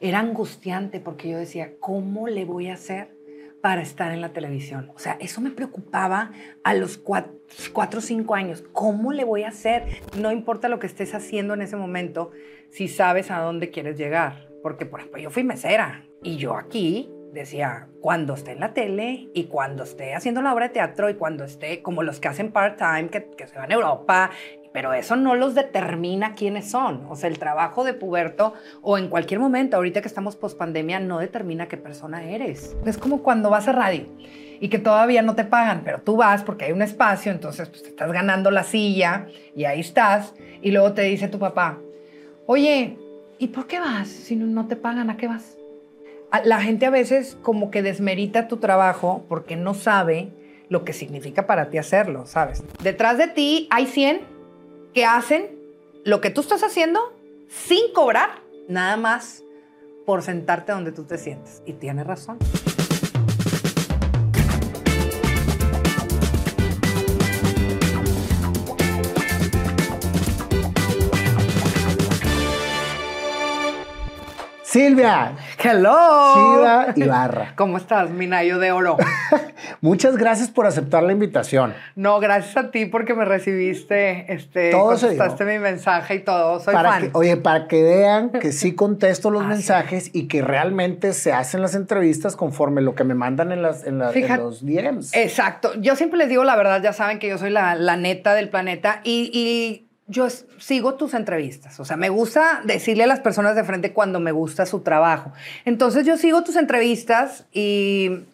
era angustiante porque yo decía, ¿cómo le voy a hacer para estar en la televisión? O sea, eso me preocupaba a los cuatro, o cinco años. ¿Cómo le voy a hacer? No importa lo que estés haciendo en ese momento, si sabes a dónde quieres llegar. Porque, por ejemplo, yo fui mesera y yo aquí decía, cuando esté en la tele y cuando esté haciendo la obra de teatro y cuando esté como los que hacen part-time, que, que, se van a Europa pero eso no los determina quiénes son. O sea, el trabajo de puberto o en cualquier momento, ahorita que estamos post pandemia, no determina qué persona eres. Es como cuando vas a radio y que todavía no te pagan, pero tú vas porque hay un espacio, entonces pues, te estás ganando la silla y ahí estás. Y luego te dice tu papá, oye, ¿y por qué vas? Si no te pagan, ¿a qué vas? La gente a veces como que desmerita tu trabajo porque no sabe lo que significa para ti hacerlo, ¿sabes? Detrás de ti hay 100 que hacen lo que tú estás haciendo sin cobrar, nada más por sentarte donde tú te sientes. Y tiene razón. Silvia. Hello. Chiva Ibarra. ¿Cómo estás, Minayo de Oro? Muchas gracias por aceptar la invitación. No, gracias a ti porque me recibiste, este, todo contestaste mi mensaje y todo. Soy para fan. Que, oye, para que vean que sí contesto los mensajes y que realmente se hacen las entrevistas conforme lo que me mandan en, las, en, los DMs. Exacto. Yo siempre les digo la verdad, ya saben que yo soy la, la neta del planeta y, y yo sigo tus entrevistas, o sea, me gusta decirle a las personas de frente cuando me gusta su trabajo. Entonces yo sigo tus entrevistas y,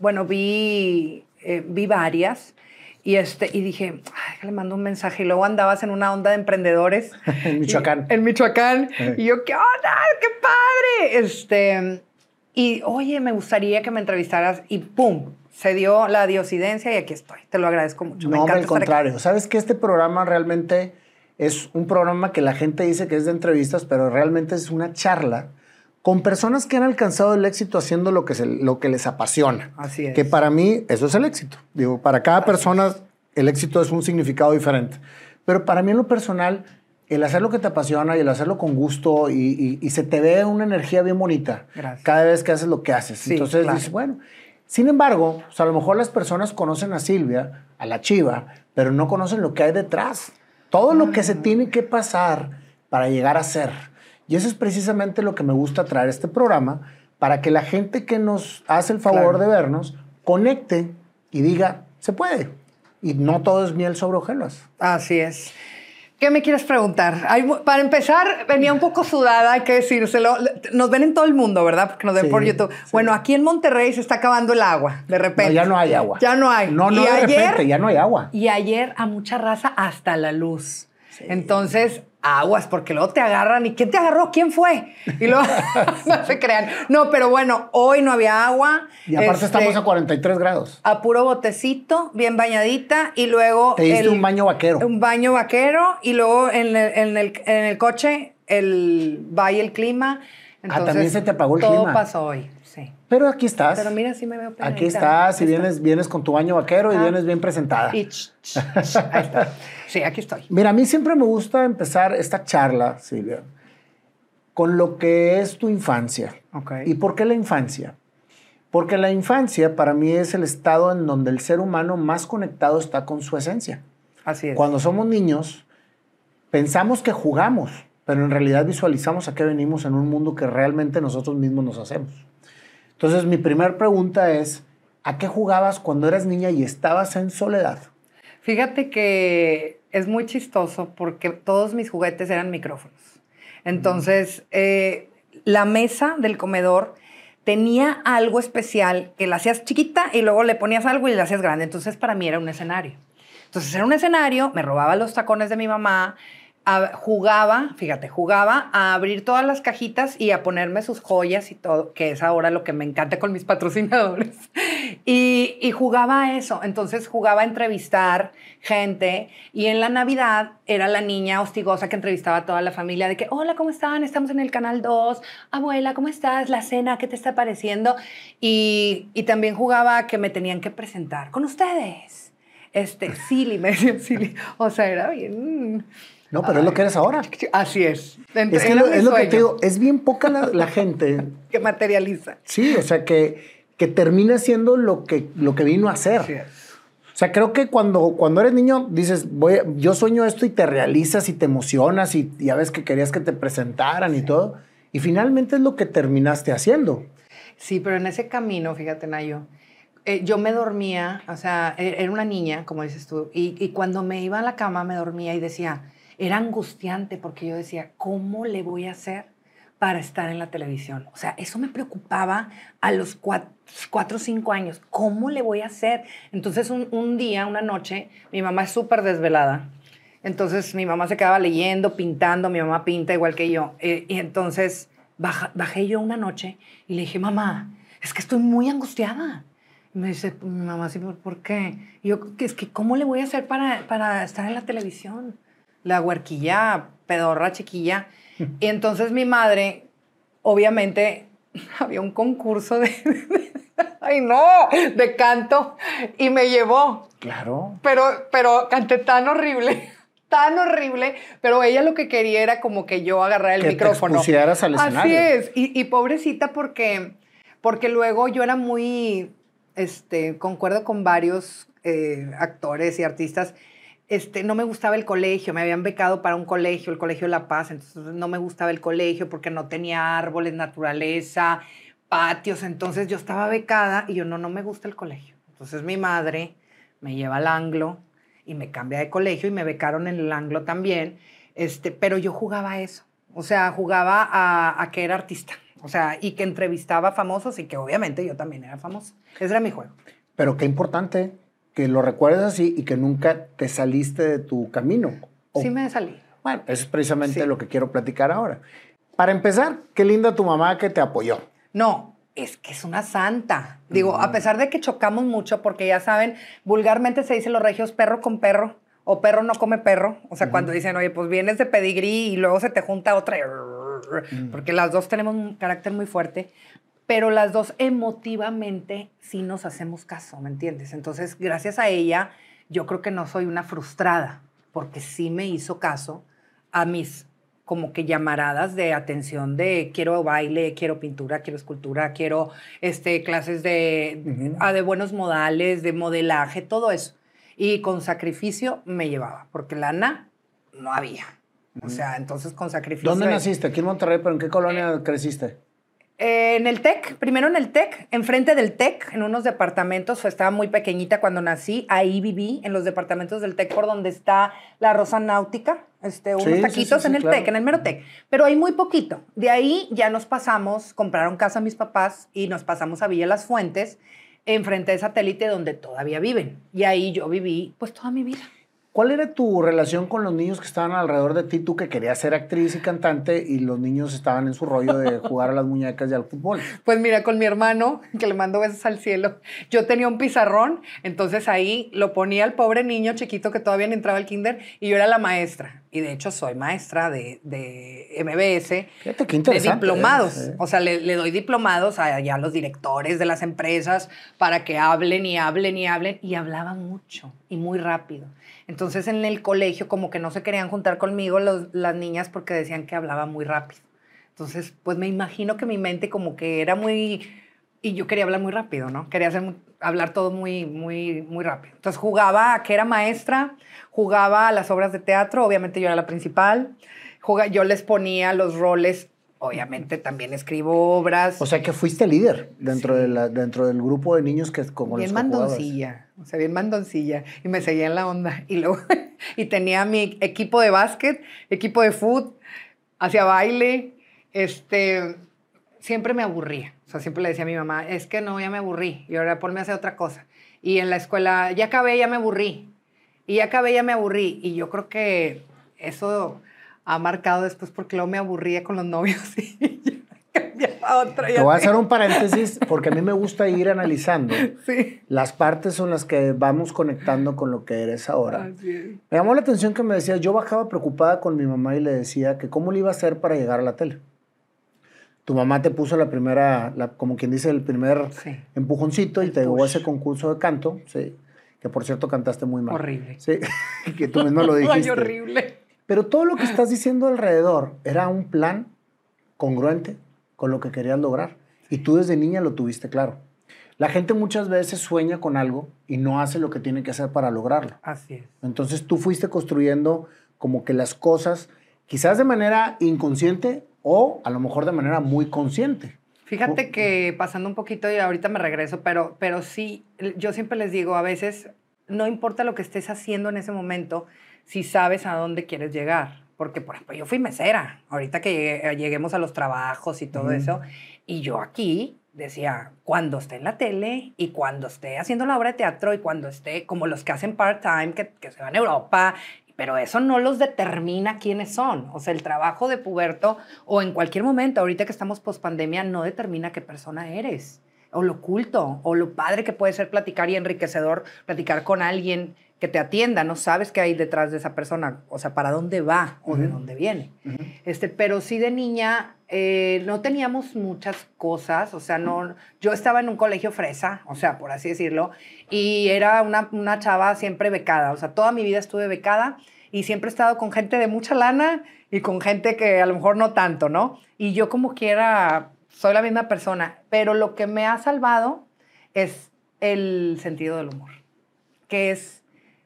bueno, vi, eh, vi varias y, este, y dije, Ay, le mando un mensaje y luego andabas en una onda de emprendedores. en Michoacán. en Michoacán. Eh. Y yo, ¿qué onda? ¡Qué padre! Este, y, oye, me gustaría que me entrevistaras y ¡pum! Se dio la diosidencia y aquí estoy. Te lo agradezco mucho. No, al contrario. Sabes que este programa realmente es un programa que la gente dice que es de entrevistas, pero realmente es una charla con personas que han alcanzado el éxito haciendo lo que, lo que les apasiona. Así es. Que para mí eso es el éxito. Digo, para cada persona el éxito es un significado diferente. Pero para mí en lo personal, el hacer lo que te apasiona y el hacerlo con gusto y, se te ve una energía bien bonita cada vez que haces lo que haces. Entonces dices, bueno, sin embargo, a lo mejor las personas conocen a Silvia, a la Chiva, pero no conocen lo que hay detrás. Todo lo que se tiene que pasar para llegar a ser. Y eso es precisamente lo que me gusta traer este programa, para que la gente que nos hace el favor de vernos conecte y diga, se puede. Y no todo es miel sobre hojuelas. Así es. ¿Qué me quieres preguntar? para empezar, venía un poco sudada, hay que decírselo. Nos ven en todo el mundo, ¿verdad? Porque nos ven por YouTube. Bueno, aquí en Monterrey se está acabando el agua, de repente. ya no hay agua. Ya no hay. No, no, de repente, ya no hay agua. Y ayer a mucha raza hasta la luz. Entonces, aguas, porque luego te agarran. ¿Y quién te agarró? ¿Quién fue? Y luego no se crean. No, pero bueno, hoy no había agua. Y aparte estamos este, a 43 grados. A puro botecito, bien bañadita. Y luego. Te diste un baño vaquero. Un baño vaquero. Y luego en el, coche, el va y el clima. ah, también se te apagó el clima. Todo pasó hoy. Pero aquí estás. Pero mira, sí me veo Aquí estás y vienes, vienes con tu baño vaquero y vienes bien presentada. ahí está. Sí, aquí estoy. Mira, a mí siempre me gusta empezar esta charla, Silvia, con lo que es tu infancia. ¿Y por qué la infancia? Porque la infancia para mí es el estado en donde el ser humano más conectado está con su esencia. Así es. Cuando somos niños, pensamos que jugamos, pero en realidad visualizamos a qué venimos en un mundo que realmente nosotros mismos nos hacemos. Entonces, mi primera pregunta es, ¿a qué jugabas cuando eras niña y estabas en soledad? Fíjate que es muy chistoso porque todos mis juguetes eran micrófonos. Entonces, eh, la mesa del comedor tenía algo especial que la hacías chiquita y luego le ponías algo y la hacías grande. Entonces, para mí era un escenario. Entonces, era un escenario, me robaba los tacones de mi mamá, jugaba, fíjate, jugaba a abrir todas las cajitas y a ponerme sus joyas y todo, que es ahora lo que me encanta con mis patrocinadores. Y, jugaba a eso. Entonces jugaba a entrevistar gente y en la Navidad era la niña hostigosa que entrevistaba a toda la familia de que, hola, ¿cómo están? Estamos en el Canal 2. Abuela, ¿cómo estás? La cena, ¿qué te está pareciendo? Y, también jugaba a que me tenían que presentar con ustedes. Este, Silly, me decían Silly. O sea, era bien No, pero es lo que eres ahora. Así es. Es, que lo, es lo que te digo, es bien poca la, gente. que materializa. Sí, o sea, que, que termina siendo lo que, lo que vino a hacer. O sea, creo que cuando, cuando eres niño dices, voy, yo sueño esto y te realizas y te emocionas y ya ves que querías que te presentaran y todo. Y finalmente es lo que terminaste haciendo. Sí, pero en ese camino, fíjate, Nayo, eh, yo me dormía, o sea, e, era una niña, como dices tú, y, y, cuando me iba a la cama me dormía y decía, era angustiante porque yo decía, ¿cómo le voy a hacer para estar en la televisión? O sea, eso me preocupaba a los cuatro, o cinco años, ¿cómo le voy a hacer? Entonces un, día, una noche, mi mamá es súper desvelada. Entonces mi mamá se quedaba leyendo, pintando, mi mamá pinta igual que yo. Eh, y entonces bajé yo una noche y le dije, mamá, es que estoy muy angustiada me dice, mamá, sí, ¿por qué? Y yo, es que, ¿cómo le voy a hacer para, para estar en la televisión? La huerquilla, pedorra, chiquilla. Y entonces mi madre, obviamente, había un concurso de, ay no, de canto y me llevó. Claro. Pero, pero canté tan horrible, tan horrible, pero ella lo que quería era como que yo agarrara el que micrófono. Te al escenario. Así es. Y, y pobrecita porque, porque luego yo era muy este, concuerdo con varios eh, actores y artistas. Este, no me gustaba el colegio, me habían becado para un colegio, el Colegio de La Paz, entonces no me gustaba el colegio porque no tenía árboles, naturaleza, patios, entonces yo estaba becada y yo no, no me gusta el colegio. Entonces mi madre me lleva al anglo y me cambia de colegio y me becaron en el anglo también, este, pero yo jugaba a eso, o sea, jugaba a, a que era artista. O sea, y que entrevistaba famosos y que obviamente yo también era famoso. Ese era mi juego. Pero qué importante que lo recuerdes así y que nunca te saliste de tu camino. sí me salí. Bueno, eso es precisamente lo que quiero platicar ahora. Para empezar, qué linda tu mamá que te apoyó. No, es que es una santa. Digo, a pesar de que chocamos mucho, porque ya saben, vulgarmente se dice los regios perro con perro o perro no come perro. O sea, cuando dicen, oye, pues vienes de pedigrí y luego se te junta otra porque las dos tenemos un carácter muy fuerte, pero las dos emotivamente sí nos hacemos caso, ¿me entiendes? Entonces, gracias a ella, yo creo que no soy una frustrada, porque sí me hizo caso a mis como que llamaradas de atención de quiero baile, quiero pintura, quiero escultura, quiero este, clases de, ah, de buenos modales, de modelaje, todo eso. Y con sacrificio me llevaba, porque lana no había. O sea, entonces con sacrificio. ¿Dónde naciste? Aquí en Monterrey, pero ¿en qué colonia eh, creciste? Eh, en el TEC, primero en el TEC, enfrente del TEC, en unos departamentos, estaba muy pequeñita cuando nací, ahí viví, en los departamentos del TEC, por donde está la Rosa Náutica, este, unos taquitos en el TEC, en el mero TEC, pero hay muy poquito. De ahí ya nos pasamos, compraron casa mis papás y nos pasamos a Villa Las Fuentes, enfrente de satélite donde todavía viven. Y ahí yo viví pues toda mi vida. ¿Cuál era tu relación con los niños que estaban alrededor de ti? Tú que querías ser actriz y cantante y los niños estaban en su rollo de jugar a las muñecas y al fútbol. Pues mira, con mi hermano, que le mando besos al cielo, yo tenía un pizarrón, entonces ahí lo ponía al pobre niño chiquito que todavía no entraba al kinder y yo era la maestra. Y de hecho soy maestra de, de MBS, Fíjate, qué de diplomados. ¿eh? O sea, le, le, doy diplomados a, a los directores de las empresas para que hablen y hablen y hablen. Y hablaban mucho y muy rápido. Entonces en el colegio como que no se querían juntar conmigo las niñas porque decían que hablaba muy rápido. Entonces, pues me imagino que mi mente como que era muy... Y yo quería hablar muy rápido, ¿no? Quería hacer, hablar todo muy, muy, muy rápido. Entonces jugaba a que era maestra, jugaba a las obras de teatro, obviamente yo era la principal, yo les ponía los roles obviamente también escribo obras. O sea que fuiste líder dentro, de la, dentro del grupo de niños que como bien mandoncilla, o sea, bien mandoncilla. Y me seguía en la onda. Y luego, y tenía mi equipo de básquet, equipo de fútbol, hacía baile. Este, siempre me aburría. O sea, siempre le decía a mi mamá, es que no, ya me aburrí. Y ahora ponme a hacer otra cosa. Y en la escuela, ya acabé, ya me aburrí. Y ya acabé, ya me aburrí. Y yo creo que eso ha marcado después porque luego me aburría con los novios y cambiaba otra. Te voy a hacer un paréntesis porque a mí me gusta ir analizando sí. las partes son las que vamos conectando con lo que eres ahora. Me llamó la atención que me decías, yo bajaba preocupada con mi mamá y le decía que cómo le iba a hacer para llegar a la tele. Tu mamá te puso la primera, como quien dice, el primer empujoncito y te llevó a ese concurso de canto, sí, que por cierto cantaste muy mal. Horrible. Sí, que tú mismo lo dijiste. Ay, horrible. Pero todo lo que estás diciendo alrededor era un plan congruente con lo que querías lograr. Y tú desde niña lo tuviste claro. La gente muchas veces sueña con algo y no hace lo que tiene que hacer para lograrlo. Así es. Entonces tú fuiste construyendo como que las cosas, quizás de manera inconsciente o a lo mejor de manera muy consciente. Fíjate que pasando un poquito y ahorita me regreso, pero, pero sí, yo siempre les digo, a veces no importa lo que estés haciendo en ese momento, si sabes a dónde quieres llegar. Porque, por ejemplo, yo fui mesera, ahorita que lleguemos a los trabajos y todo eso, y yo aquí decía, cuando esté en la tele y cuando esté haciendo la obra de teatro y cuando esté como los que hacen part-time, que, que, se van a Europa, pero eso no los determina quiénes son. O sea, el trabajo de puberto o en cualquier momento, ahorita que estamos post pandemia, no determina qué persona eres o lo oculto, o lo padre que puede ser platicar y enriquecedor, platicar con alguien que te atienda, no sabes qué hay detrás de esa persona, o sea, para dónde va o de dónde viene. este, pero sí de niña eh, no teníamos muchas cosas, o sea, no, yo estaba en un colegio fresa, o sea, por así decirlo, y era una, una chava siempre becada, o sea, toda mi vida estuve becada y siempre he estado con gente de mucha lana y con gente que a lo mejor no tanto, ¿no? Y yo como quiera soy la misma persona, pero lo que me ha salvado es el sentido del humor, que es,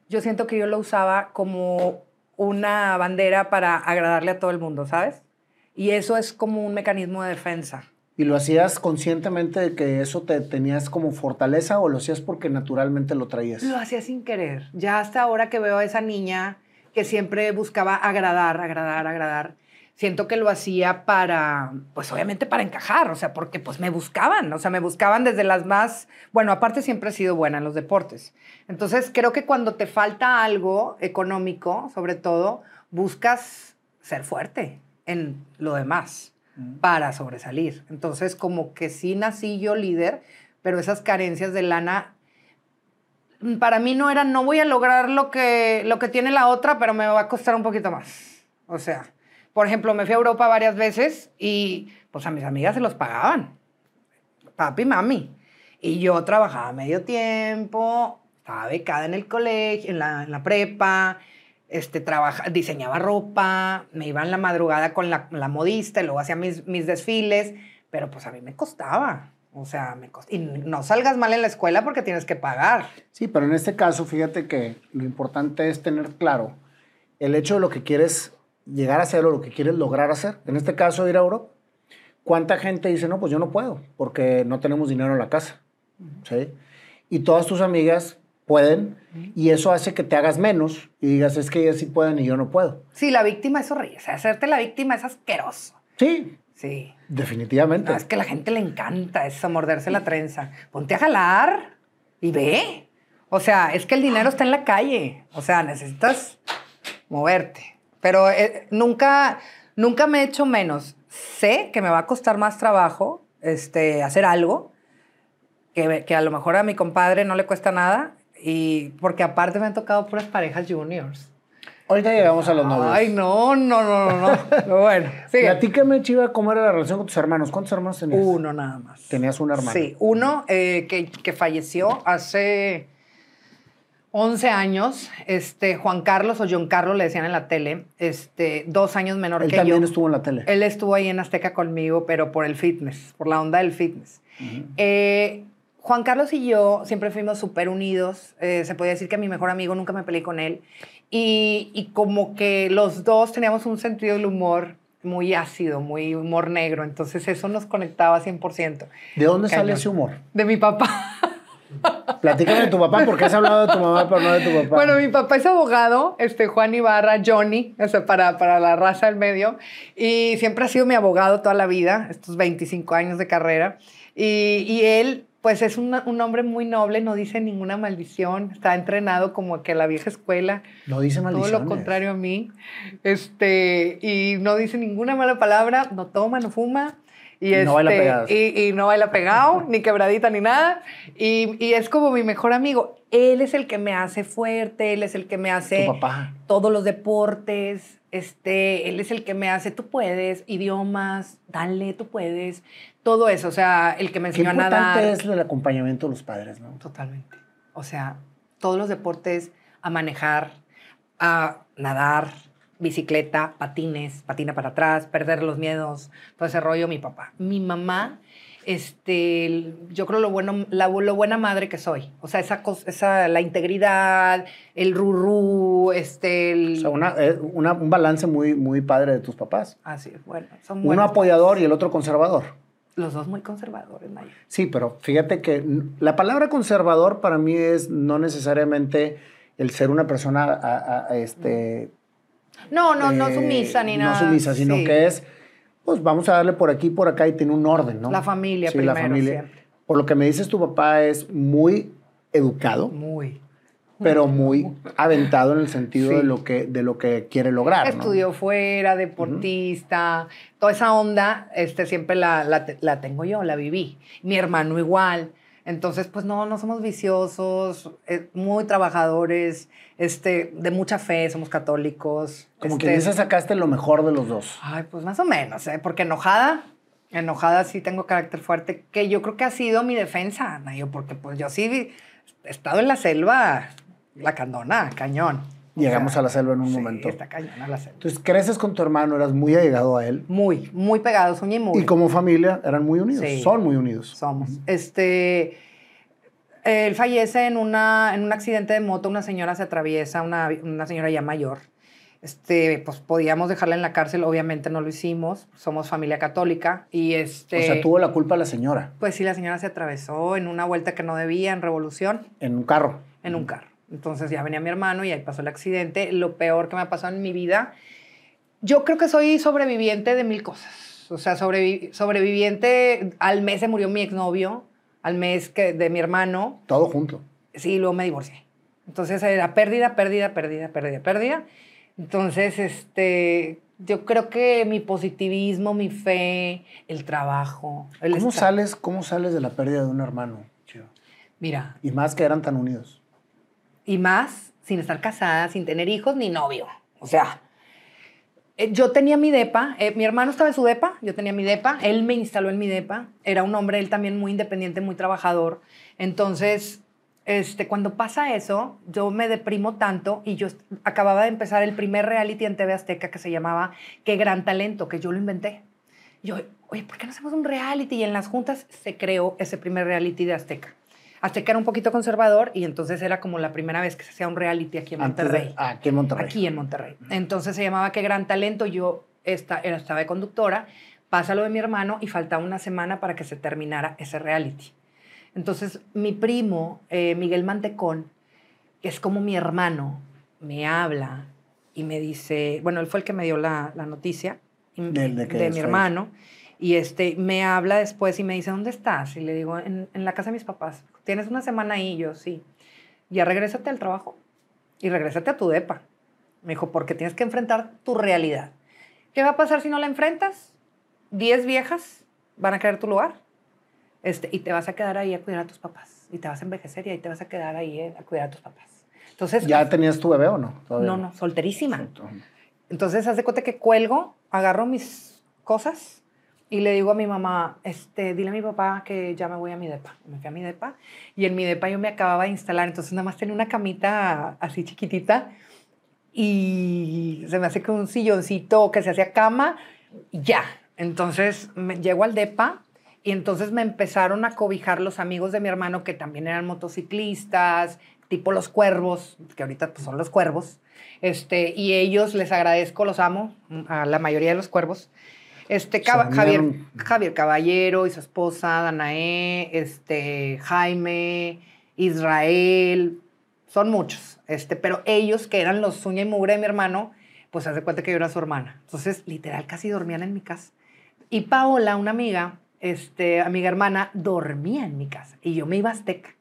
yo siento que yo lo usaba como una bandera para agradarle a todo el mundo, ¿sabes? Y eso es como un mecanismo de defensa. ¿Y lo hacías conscientemente de que eso te tenías como fortaleza o lo hacías porque naturalmente lo traías? Lo hacía sin querer. Ya hasta ahora que veo a esa niña que siempre buscaba agradar, agradar, agradar, siento que lo hacía para, pues obviamente para encajar, o sea, porque pues me buscaban, o sea, me buscaban desde las más, bueno, aparte siempre he sido buena en los deportes. Entonces, creo que cuando te falta algo económico, sobre todo, buscas ser fuerte en lo demás para sobresalir. Entonces, como que sí nací yo líder, pero esas carencias de lana para mí no eran, no voy a lograr lo que, lo que tiene la otra, pero me va a costar un poquito más. O sea, por ejemplo, me fui a Europa varias veces y pues a mis amigas se los pagaban. Papi y mami. Y yo trabajaba medio tiempo, estaba becada en el colegio, en la, en la prepa, este, trabaja, diseñaba ropa, me iba en la madrugada con la, la modista y luego hacía mis, mis, desfiles, pero pues a mí me costaba. O sea, me costaba. Y no salgas mal en la escuela porque tienes que pagar. Sí, pero en este caso, fíjate que lo importante es tener claro el hecho de lo que quieres llegar a hacer o lo que quieres lograr hacer. En este caso, ir a Europa. ¿Cuánta gente dice, no, pues yo no puedo porque no tenemos dinero en la casa? ¿Sí? Y todas tus amigas pueden y eso hace que te hagas menos y digas, es que ellas sí pueden y yo no puedo. Sí, la víctima es horrible. O sea, hacerte la víctima es asqueroso. Sí. Sí. Definitivamente. es que a la gente le encanta eso, morderse la trenza. Ponte a jalar y ve. O sea, es que el dinero está en la calle. O sea, necesitas moverte. Pero eh, nunca, nunca me he hecho menos. Sé que me va a costar más trabajo este, hacer algo, que, que a lo mejor a mi compadre no le cuesta nada, y porque aparte me han tocado puras parejas juniors. Ahorita llegamos a los novios. Ay, no, no, no, no. no. bueno, sigue. Platícame, Chiva, cómo era la relación con tus hermanos. ¿Cuántos hermanos tenías? Uno nada más. Tenías un hermano. Sí, uno eh, que, que falleció hace 11 años, este, Juan Carlos o John Carlos le decían en la tele, este, dos años menor Él que yo. Él también estuvo en la tele. Él estuvo ahí en Azteca conmigo, pero por el fitness, por la onda del fitness. Uh -huh. eh, Juan Carlos y yo siempre fuimos súper unidos. Eh, se podía decir que mi mejor amigo nunca me peleé con él. Y, y, como que los dos teníamos un sentido del humor muy ácido, muy humor negro. Entonces eso nos conectaba 100%. ¿De dónde Cañón. sale ese humor? De mi papá. Platícame de tu papá, porque has hablado de tu mamá, pero no de tu papá. Bueno, mi papá es abogado, este, Juan Ibarra, Johnny, o sea, para, para la raza del medio, y siempre ha sido mi abogado toda la vida, estos 25 años de carrera, y, y él, pues es un, un, hombre muy noble, no dice ninguna maldición, está entrenado como que la vieja escuela. No dice maldición. Todo lo contrario a mí, este, y no dice ninguna mala palabra, no toma, no fuma, y, y, no baila pegado. Y, y, no baila pegado, ni quebradita, ni nada. Y, y, es como mi mejor amigo. Él es el que me hace fuerte, él es el que me hace papá. todos los deportes. Este, él es el que me hace, tú puedes, idiomas, dale, tú puedes. Todo eso, o sea, el que me enseñó Qué a nadar. es el acompañamiento de los padres, ¿no? Totalmente. O sea, todos los deportes, a manejar, a nadar, bicicleta, patines, patina para atrás, perder los miedos, todo ese rollo, mi papá. Mi mamá, este, yo creo lo bueno, la, lo buena madre que soy. O sea, esa cosa, esa, la integridad, el rurú, este... El... O sea, una, eh, una, un balance muy, muy padre de tus papás. Así es, bueno. Son Uno apoyador y el otro conservador. Los dos muy conservadores, Maya. Sí, pero fíjate que la palabra conservador para mí es no necesariamente el ser una persona a- a- este, no, no eh, sumisa ni nada. No sumisa, sino Sí. que es, pues vamos a darle por aquí, por acá y tiene un orden, ¿no? La familia sí, la primero, familia. siempre. Por lo que me dices, tu papá es muy educado, Muy. pero muy aventado en el sentido Sí. de, lo que, de lo que quiere lograr, ¿no? Estudió fuera, deportista, toda esa onda, este, siempre la, la la tengo yo, la viví. Mi hermano igual. Entonces, pues no, no somos viciosos, eh, muy trabajadores, este, de mucha fe, somos católicos. Como este, que dices, sacaste lo mejor de los dos. Ay, pues más o menos, ¿eh? porque enojada, enojada sí tengo carácter fuerte, que yo creo que ha sido mi defensa, Nayo, porque pues yo sí he estado en la selva, la candona, cañón. Llegamos sea, a la selva en un sí, momento. está cañona la selva. Entonces, creces con tu hermano, eras muy allegado a él. Muy, muy pegados, uña y mugre. Y como familia eran muy unidos, Sí. son muy unidos. somos. Este, él fallece en, una, en un accidente de moto, una señora se atraviesa, una, una señora ya mayor. Este, pues podíamos dejarla en la cárcel, obviamente no lo hicimos, somos familia católica y este... O sea, tuvo la culpa la señora Pues sí, la señora se atravesó en una vuelta que no debía, en revolución, en un carro. en un carro. Entonces ya venía mi hermano y ahí pasó el accidente. Lo peor que me ha pasado en mi vida. Yo creo que soy sobreviviente de mil cosas. O sea, sobrevi- sobreviviente. Al mes se murió mi exnovio, al mes que, de mi hermano. Todo junto. Sí, luego me divorcié. Entonces era pérdida, pérdida, pérdida, pérdida, pérdida. Entonces, este, yo creo que mi positivismo, mi fe, el trabajo. El ¿Cómo estar- sales, ¿Cómo sales de la pérdida de un hermano? Chio? Mira, Y más que eran tan unidos. Y más sin estar casada, sin tener hijos ni novio. O sea, eh, yo tenía mi depa, eh, mi hermano estaba en su depa, yo tenía mi depa, él me instaló en mi depa, era un hombre, él también muy independiente, muy trabajador. Entonces, este, cuando pasa eso, yo me deprimo tanto y yo acababa de empezar el primer reality en TV Azteca que se llamaba Qué gran talento, que yo lo inventé. Yo, oye, ¿por qué no hacemos un reality? Y en las juntas se creó ese primer reality de Azteca. Azteca era un poquito conservador y entonces era como la primera vez que se hacía un reality aquí en Monterrey. de, ah, aquí en Monterrey. Aquí en Monterrey. Entonces se llamaba Qué gran talento. Yo esta, era, estaba de conductora, pasa lo de mi hermano y faltaba una semana para que se terminara ese reality. Entonces mi primo, eh, Miguel Mantecón, que es como mi hermano, me habla y me dice, bueno, él fue el que me dio la, la noticia ¿De- mi hermano. Y este, me habla después y me dice, ¿dónde estás? Y le digo, en, en la casa de mis papás. ¿Tienes una semana ahí? Y yo, sí. Ya regrésate al trabajo y regrésate a tu depa. Me dijo, porque tienes que enfrentar tu realidad. ¿Qué va a pasar si no la enfrentas? Diez viejas van a querer tu lugar. Este, y te vas a quedar ahí a cuidar a tus papás. Y te vas a envejecer y ahí te vas a quedar ahí eh, a cuidar a tus papás. Entonces, ¿Ya tenías tu bebé o no? Todavía no, no, solterísima. Entonces, Entonces, haz de cuenta que cuelgo, agarro mis cosas y le digo a mi mamá, este, dile a mi papá que ya me voy a mi depa. Me fui a mi depa y en mi depa yo me acababa de instalar, entonces nada más tenía una camita así chiquitita y se me hace que un silloncito que se hacía cama y ya. Entonces me, llego al depa y entonces me empezaron a cobijar los amigos de mi hermano que también eran motociclistas, tipo los cuervos, que ahorita pues, son los cuervos. Este, y ellos les agradezco, los amo, a la mayoría de los cuervos. Este, Se Javier. Javier Caballero y su esposa, Danae, este, Jaime, Israel, son muchos. Este, pero ellos, que eran los uña y mugre de mi hermano, pues hace cuenta que yo era su hermana. Entonces, literal, casi dormían en mi casa. Y Paola, una amiga, este, amiga hermana, dormía en mi casa. Y yo me iba a Azteca.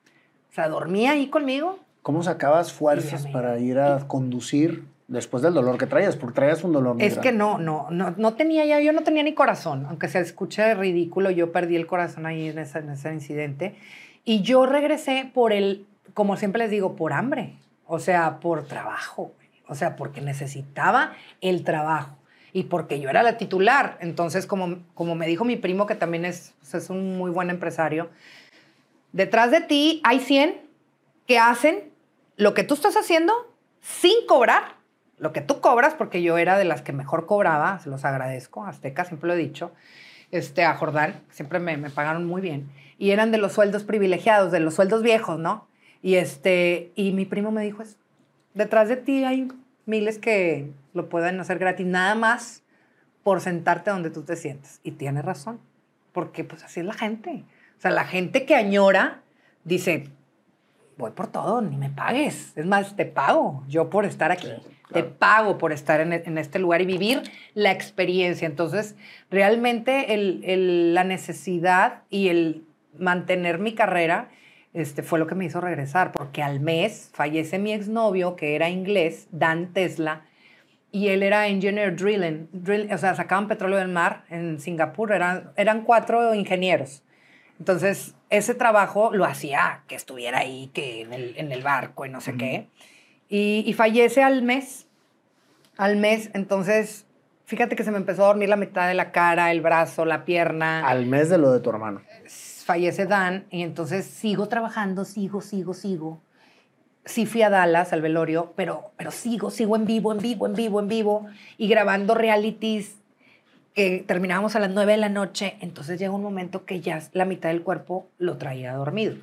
O sea, dormía ahí conmigo. ¿Cómo sacabas fuerzas para ir a conducir después del dolor que traías? Porque traías un dolor muy Es que no, no, no, no tenía ya, yo no tenía ni corazón, aunque se escuche ridículo, yo perdí el corazón ahí en ese, en ese incidente. Y yo regresé por el, como siempre les digo, por hambre, o sea, por trabajo, o sea, porque necesitaba el trabajo y porque yo era la titular. Entonces, como, como me dijo mi primo, que también es, pues, es un muy buen empresario, detrás de ti hay 100 que hacen lo que tú estás haciendo sin cobrar lo que tú cobras, porque yo era de las que mejor cobraba, se los agradezco, Azteca, siempre lo he dicho, este, a Jordán, siempre me, me pagaron muy bien, y eran de los sueldos privilegiados, de los sueldos viejos, ¿no? Y, este, y mi primo me dijo, es, detrás de ti hay miles que lo pueden hacer gratis, nada más por sentarte donde tú te sientes. Y tiene razón, porque pues así es la gente. O sea, la gente que añora dice, voy por todo, ni me pagues. Es más, te pago yo por estar aquí. Te pago por estar en, en, este lugar y vivir la experiencia. Entonces, realmente el, el, la necesidad y el mantener mi carrera este, fue lo que me hizo regresar, porque al mes fallece mi exnovio, que era inglés, Dan Tesla, y él era engineer drilling, drill, o sea, sacaban petróleo del mar en Singapur, eran, eran cuatro ingenieros. Entonces, ese trabajo lo hacía que estuviera ahí, que en el, en el barco y no sé qué. Y, y, fallece al mes. Al mes, entonces, fíjate que se me empezó a dormir la mitad de la cara, el brazo, la pierna. Al mes de lo de tu hermano. Fallece Dan y entonces sigo trabajando, sigo, sigo, sigo. Sí fui a Dallas al velorio, pero, pero sigo, sigo en vivo, en vivo, en vivo, en vivo y grabando realities que terminábamos a las 9 de la noche, entonces llega un momento que ya la mitad del cuerpo lo traía dormido.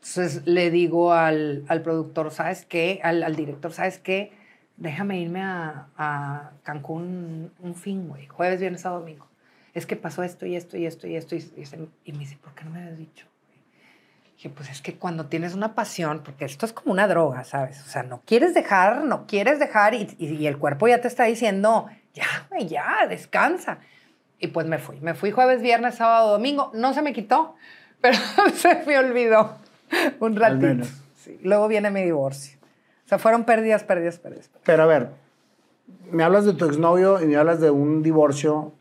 Entonces le digo al, al productor, ¿sabes qué? Al, al, director, ¿sabes qué? Déjame irme a, a Cancún un fin, güey, jueves, viernes, sábado, domingo. Es que pasó esto y esto y esto y esto. Y, y, y me dice, ¿por qué no me habías dicho? Dije, pues es que cuando tienes una pasión, porque esto es como una droga, ¿sabes? O sea, no quieres dejar, no quieres dejar y, y, y el cuerpo ya te está diciendo, ya, ya, descansa. Y pues me fui. Me fui jueves, viernes, sábado, domingo. No se me quitó, pero se me olvidó un ratito. Sí. Luego viene mi divorcio. O sea, fueron pérdidas, pérdidas, pérdidas. Pero a ver, me hablas de tu exnovio y me hablas de un divorcio.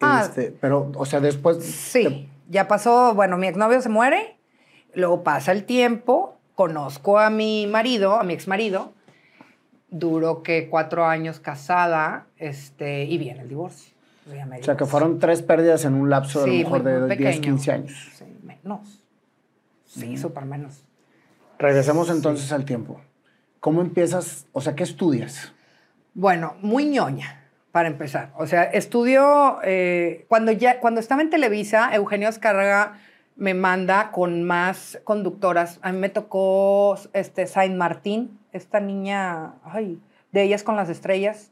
Ah, este, pero, o sea, después. Sí, te... ya pasó. Bueno, mi exnovio se muere. Luego pasa el tiempo. Conozco a mi marido, a mi exmarido. Duró que cuatro años casada este, y viene el divorcio. O sea, que fueron tres pérdidas en un lapso sí, de lo mejor de 10, 15 años. Sí, menos. Sí, mm. súper menos. Regresemos entonces sí. al tiempo. ¿Cómo empiezas? O sea, ¿qué estudias? Bueno, muy ñoña, para empezar. O sea, estudio, eh, cuando, ya, cuando estaba en Televisa, Eugenio Escarga me manda con más conductoras. A mí me tocó este, Saint Martín, esta niña, ay, de ellas con las estrellas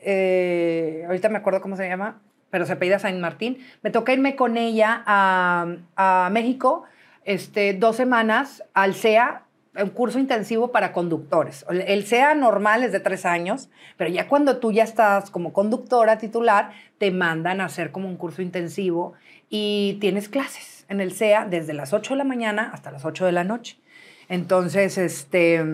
eh, ahorita me acuerdo cómo se llama, pero se apellida Saint Martín. Me toca irme con ella a, a México este, dos semanas al CEA, un curso intensivo para conductores. El CEA normal es de tres años, pero ya cuando tú ya estás como conductora titular, te mandan a hacer como un curso intensivo y tienes clases en el CEA desde las 8 de la mañana hasta las 8 de la noche. Entonces, este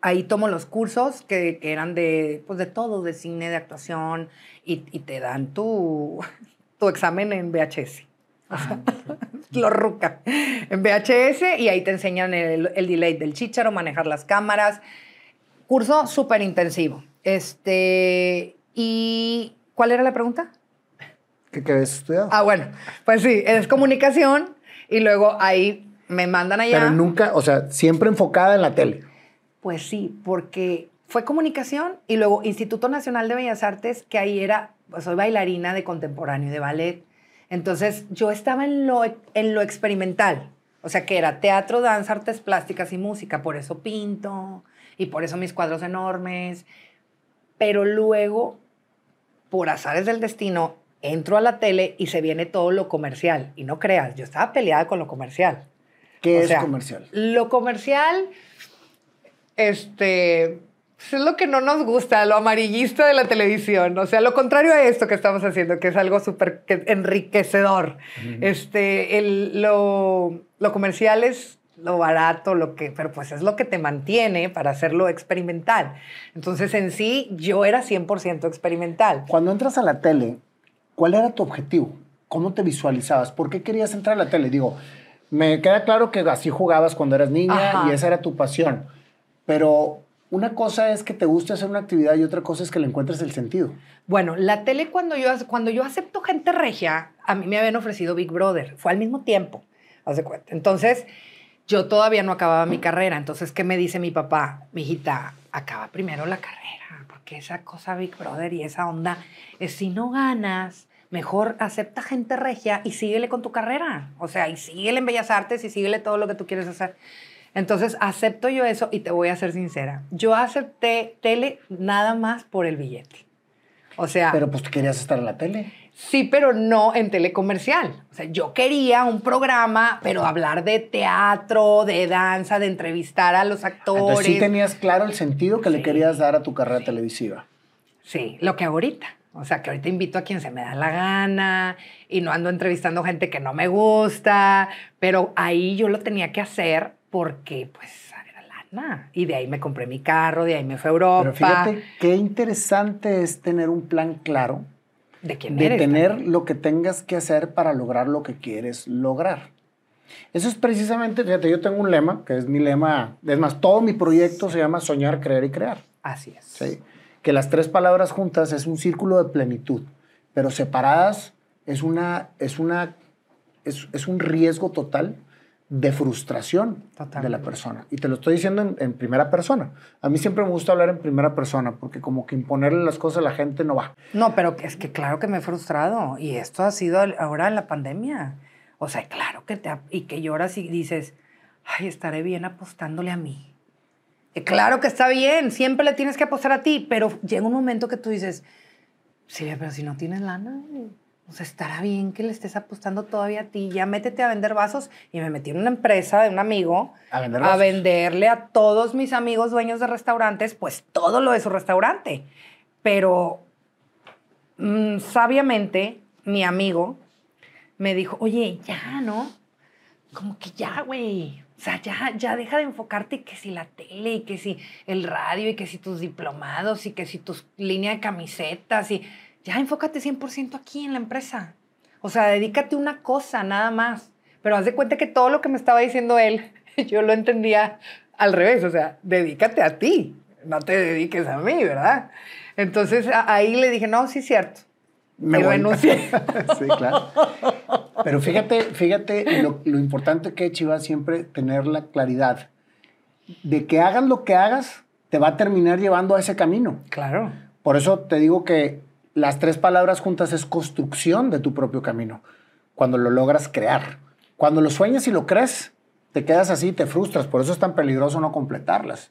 ahí tomo los cursos que, que, eran de, pues de todo, de cine, de actuación, y, y te dan tu, tu, examen en VHS. Lo ruca. En VHS y ahí te enseñan el, el delay del chicharo, manejar las cámaras. Curso súper intensivo. Este, ¿Y cuál era la pregunta? ¿Qué querés estudiar? Ah, bueno, pues sí, es comunicación y luego ahí me mandan allá. Pero nunca, o sea, siempre enfocada en la tele. Pues sí, porque fue comunicación y luego Instituto Nacional de Bellas Artes, que ahí era, pues soy bailarina de contemporáneo, de ballet. Entonces yo estaba en lo, en lo experimental, o sea que era teatro, danza, artes plásticas y música, por eso pinto y por eso mis cuadros enormes. Pero luego, por azares del destino, entro a la tele y se viene todo lo comercial. Y no creas, yo estaba peleada con lo comercial. ¿Qué o es sea, comercial? Lo comercial este, es lo que no nos gusta, lo amarillista de la televisión, o sea, lo contrario a esto que estamos haciendo, que es algo súper enriquecedor. Uh -huh. este, el, lo, lo, comercial es lo barato, lo que, pero pues es lo que te mantiene para hacerlo experimental. Entonces, en sí, yo era 100% experimental. Cuando entras a la tele, ¿cuál era tu objetivo? ¿Cómo te visualizabas? ¿Por qué querías entrar a la tele? Digo, me queda claro que así jugabas cuando eras niña Ajá. y esa era tu pasión pero una cosa es que te guste hacer una actividad y otra cosa es que le encuentres el sentido. Bueno, la tele cuando yo, cuando yo acepto gente regia, a mí me habían ofrecido Big Brother. Fue al mismo tiempo, haz de cuenta. Entonces, yo todavía no acababa mi carrera. Entonces, ¿qué me dice mi papá? Mi hijita, acaba primero la carrera, porque esa cosa Big Brother y esa onda es si no ganas, mejor acepta gente regia y síguele con tu carrera. O sea, y síguele en Bellas Artes y síguele todo lo que tú quieres hacer. Entonces, acepto yo eso y te voy a ser sincera. Yo acepté tele nada más por el billete. O sea... Pero pues tú querías estar en la tele. Sí, pero no en telecomercial. O sea, yo quería un programa, pero hablar de teatro, de danza, de entrevistar a los actores. Entonces sí tenías claro el sentido que le querías dar a tu carrera televisiva. Sí, lo que ahorita. O sea, que ahorita invito a quien se me da la gana y no ando entrevistando gente que no me gusta, pero ahí yo lo tenía que hacer porque pues era lana. Y de ahí me compré mi carro, de ahí me fue a Europa. Pero fíjate qué interesante es tener un plan claro. ¿De quién De eres, tener también? lo que tengas que hacer para lograr lo que quieres lograr. Eso es precisamente, fíjate, yo tengo un lema, que es mi lema, es más, todo mi proyecto se llama soñar, creer y crear. Así es. ¿sí? Que las tres palabras juntas es un círculo de plenitud, pero separadas es, una, es, una, es, es un riesgo total de frustración Totalmente. de la persona. Y te lo estoy diciendo en, en primera persona. A mí siempre me gusta hablar en primera persona porque como que imponerle las cosas a la gente no va. No, pero es que claro que me he frustrado. Y esto ha sido ahora en la pandemia. O sea, claro que te... Y que lloras y dices, ay, estaré bien apostándole a mí. Que claro que está bien, siempre le tienes que apostar a ti, pero llega un momento que tú dices, sí, pero si no tienes lana, o sea, estará bien que le estés apostando todavía a ti. Ya métete a vender vasos. Y me metí en una empresa de un amigo A vender a venderle a todos mis amigos dueños de restaurantes, pues todo lo de su restaurante. Pero mm, sabiamente, mi amigo me dijo, oye, ya, ¿no? Como que ya, güey. O sea, ya, ya deja de enfocarte que si la tele y que si el radio y que si tus diplomados y que si tus línea de camisetas y ya enfócate 100% aquí en la empresa. O sea, dedícate a una cosa nada más. Pero haz de cuenta que todo lo que me estaba diciendo él, yo lo entendía al revés. O sea, dedícate a ti, no te dediques a mí, ¿verdad? Entonces ahí le dije, no, sí cierto. Me y voy. renuncié. sí, claro. Pero fíjate, fíjate lo, lo importante que es, Chivas, siempre tener la claridad de que hagas lo que hagas, te va a terminar llevando a ese camino. Claro. Por eso te digo que las tres palabras juntas es construcción de tu propio camino, cuando lo logras crear. Cuando lo sueñas y lo crees, te quedas así, te frustras, por eso es tan peligroso no completarlas.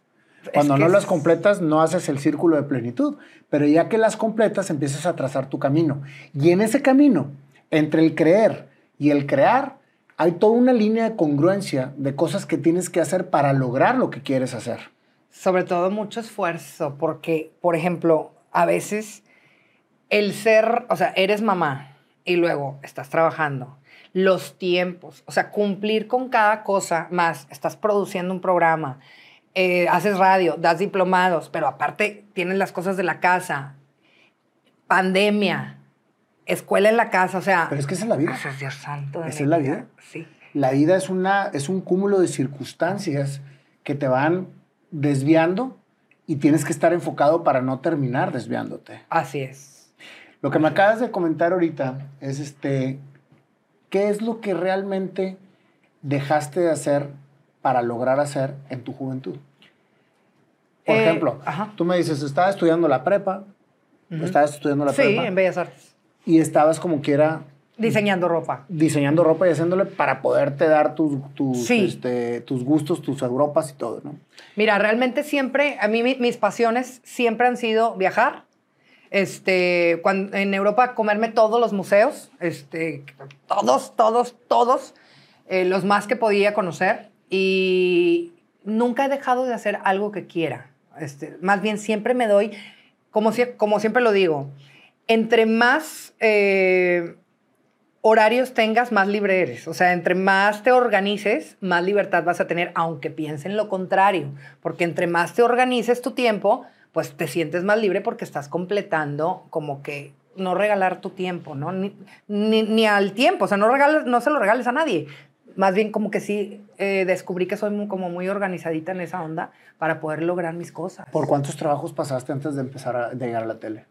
Cuando que no las completas, no haces el círculo de plenitud, pero ya que las completas, empiezas a trazar tu camino. Y en ese camino, entre el creer y el crear, hay toda una línea de congruencia de cosas que tienes que hacer para lograr lo que quieres hacer. Sobre todo mucho esfuerzo, porque, por ejemplo, a veces el ser, o sea, eres mamá y luego estás trabajando, los tiempos, o sea, cumplir con cada cosa, más estás produciendo un programa, eh, haces radio, das diplomados, pero aparte tienes las cosas de la casa, pandemia, escuela en la casa, o sea... Pero es que esa es la vida. Es Dios santo. Esa es la vida. Sí. La vida es, una, es un cúmulo de circunstancias que te van desviando y tienes que estar enfocado para no terminar desviándote. Así es. Lo que me acabas de comentar ahorita es este, ¿qué es lo que realmente dejaste de hacer para lograr hacer en tu juventud? Por Eh, ejemplo, ajá. tú me dices, estaba estudiando la prepa, estabas estudiando la Sí, prepa en Bellas Artes. y estabas como quiera Diseñando ropa. diseñando ropa y haciéndole para poderte dar tus, tus, Sí. este, tus gustos, tus europas y todo, ¿no? Mira, realmente siempre, a mí mi- mis pasiones siempre han sido viajar. Este, cuan- en Europa comerme todos los museos, este, todos, todos, todos, eh, los más que podía conocer y nunca he dejado de hacer algo que quiera. Este, más bien siempre me doy, como, sie- como siempre lo digo, entre más eh, horarios tengas, más libre eres. O sea, entre más te organices, más libertad vas a tener, aunque piensen lo contrario. Porque entre más te organices tu tiempo, pues te sientes más libre porque estás completando como que no regalar tu tiempo, ¿no? Ni, ni, ni al tiempo, o sea, no, regales, no se lo regales a nadie. Más bien como que sí eh, descubrí que soy muy, como muy organizadita en esa onda para poder lograr mis cosas. ¿Por cuántos trabajos pasaste antes de empezar a de llegar a la tele?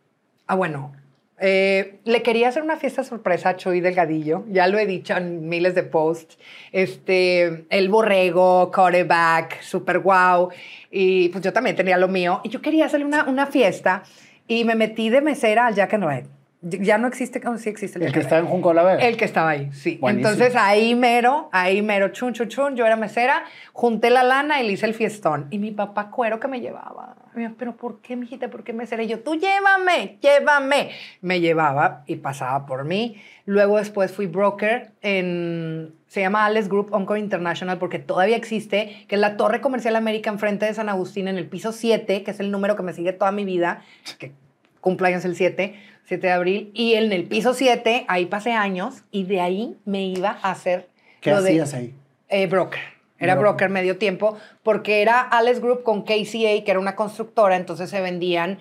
Ah, bueno, Eh, le quería hacer una fiesta sorpresa a Chuy Delgadillo, ya lo he dicho en miles de posts. Este, el borrego, quarterback, super wow. Y pues yo también tenía lo mío. Y yo quería hacerle una, una fiesta y me metí de mesera al Jack and Red. Ya no existe, como sí existe. El, que estaba en Junco la Vega. El que estaba ahí, sí. Entonces ahí mero, ahí mero, chun, chun, chun, yo era mesera, junté la lana y le hice el fiestón. Y mi papá cuero que me llevaba. Pero ¿por qué, mijita? ¿Por qué mesera? Y yo, tú llévame, llévame. Me llevaba y pasaba por mí. Luego después fui broker en, se llama Alex Group Onco International porque todavía existe, que es la Torre Comercial América enfrente de San Agustín en el piso 7, que es el número que me sigue toda mi vida, que cumpleaños el 7 7 de abril, y en el piso 7, ahí pasé años, y de ahí me iba a hacer... ¿Qué hacías ahí? Eh, broker. Era broker. medio tiempo, porque era Alex Group con KCA, que era una constructora, entonces se vendían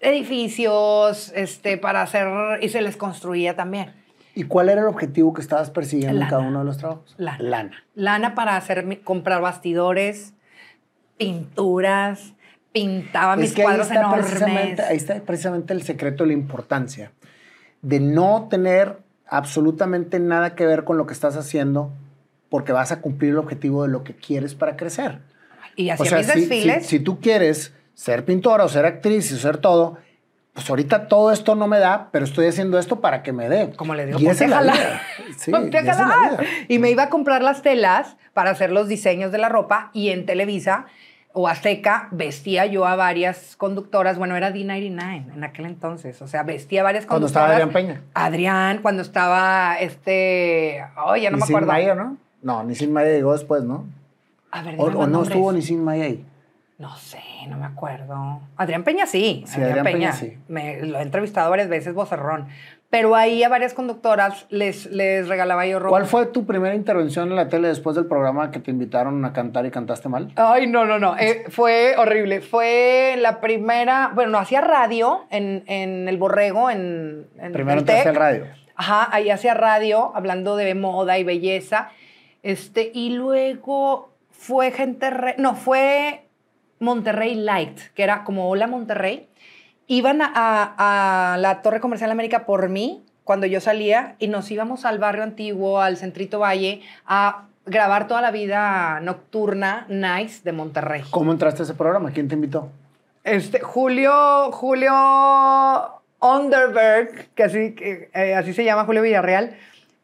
edificios este, para hacer, y se les construía también. ¿Y cuál era el objetivo que estabas persiguiendo en cada uno de los trabajos? Lana. Lana. Lana para hacer, comprar bastidores, pinturas, pintaba mis cuadros enormes. Ahí está precisamente el secreto de la importancia de no tener absolutamente nada que ver con lo que estás haciendo porque vas a cumplir el objetivo de lo que quieres para crecer. Y así o mis desfiles. Si, tú quieres ser pintora o ser actriz y ser todo, pues ahorita todo esto no me da, pero estoy haciendo esto para que me dé. Como le digo, y esa la Sí, y, y me iba a comprar las telas para hacer los diseños de la ropa y en Televisa o Azteca, vestía yo a varias conductoras, bueno, era D99 en aquel entonces, o sea, vestía a varias conductoras. Cuando estaba Adrián Peña. Adrián, cuando estaba este, oh, ya no me acuerdo. Maya, ¿no? No, Nisin Maya llegó después, ¿no? A ver, o, o no estuvo Nisin Maya ahí. No sé, no me acuerdo. Adrián Peña sí. sí Adrián, Peña, sí. Me, lo he entrevistado varias veces, vocerrón. Pero ahí a varias conductoras les, les regalaba yo ropa. ¿Cuál fue tu primera intervención en la tele después del programa que te invitaron a cantar y cantaste mal? Ay, no, no, no. Eh, fue horrible. Fue la primera. Bueno, no, hacía radio en, en El Borrego, en. en Primero entraste al radio. Ajá, ahí hacía radio hablando de moda y belleza. Este, y luego fue gente. no, fue Monterrey Light, que era como Hola Monterrey iban a, la Torre Comercial América por mí cuando yo salía y nos íbamos al barrio antiguo, al Centrito Valle, a grabar toda la vida nocturna nice de Monterrey. ¿Cómo entraste a ese programa? ¿Quién te invitó? Este, Julio, Julio Underberg, que así, eh, así se llama Julio Villarreal,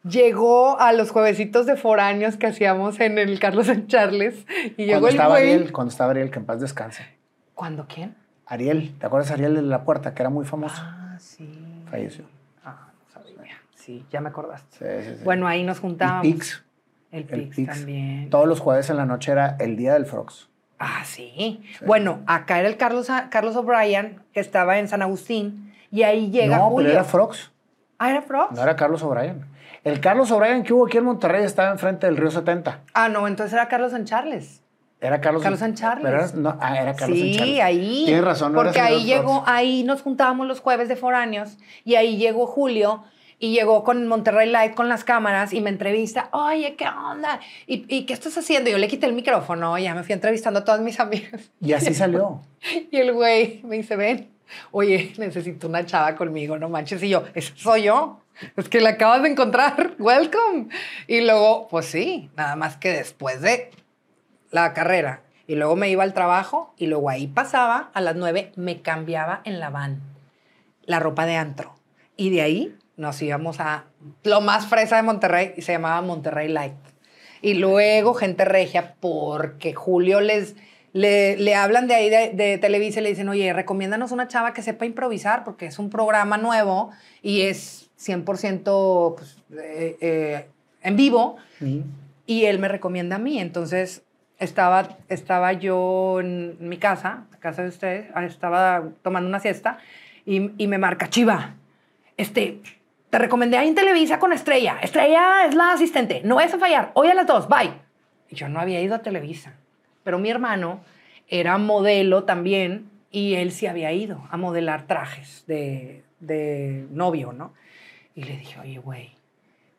llegó a los juevesitos de foráneos que hacíamos en el Carlos en Charles y llegó el estaba Ariel, cuando estaba Ariel, que en paz descanse. ¿Cuándo quién? Ariel, ¿te acuerdas de Ariel de la Puerta, que era muy famoso? Ah, sí. Falleció. Ah, no sabía. Sí, ya me acordaste. Sí, sí, sí. Bueno, ahí nos juntábamos. El Pix. El, Pix, también. Todos los jueves en la noche era el día del Frogs. Ah, sí. Bueno, acá era el Carlos, Carlos O'Brien, que estaba en San Agustín, y ahí llega no, pero era Frogs. Ah, era Frogs. No era Carlos O'Brien. El Carlos O'Brien que hubo aquí en Monterrey estaba enfrente del Río 70. Ah, no, entonces era Carlos San Charles. Era Carlos, Carlos San Charles. Era, no, ah, era Carlos sí, San ahí. Tienes razón. porque ahí llegó, ahí nos juntábamos los jueves de foráneos y ahí llegó Julio y llegó con Monterrey Light con las cámaras y me entrevista. Oye, ¿qué onda? ¿Y, ¿Y, qué estás haciendo? Yo le quité el micrófono, ya me fui entrevistando a todas mis amigas. Y así salió. y el güey me dice, ven, oye, necesito una chava conmigo, no manches. Y yo, ¿eso soy yo? Es que la acabas de encontrar, welcome. Y luego, pues sí, nada más que después de la carrera y luego me iba al trabajo y luego ahí pasaba, a las nueve me cambiaba en la van la ropa de antro. Y de ahí nos íbamos a lo más fresa de Monterrey y se llamaba Monterrey Light. Y luego gente regia porque Julio les... Le, le hablan de ahí de, Televisa y le dicen, oye, recomiéndanos una chava que sepa improvisar porque es un programa nuevo y es 100% pues, eh, eh, en vivo. Y él me recomienda a mí. Entonces estaba, estaba yo en mi casa, casa de ustedes, ah, estaba tomando una siesta y, y, me marca, Chiva, este, te recomendé ahí en Televisa con Estrella. Estrella es la asistente, no es a fallar, hoy a las dos, bye. Y yo no había ido a Televisa, pero mi hermano era modelo también y él sí había ido a modelar trajes de, de novio, ¿no? Y le dije, oye, güey,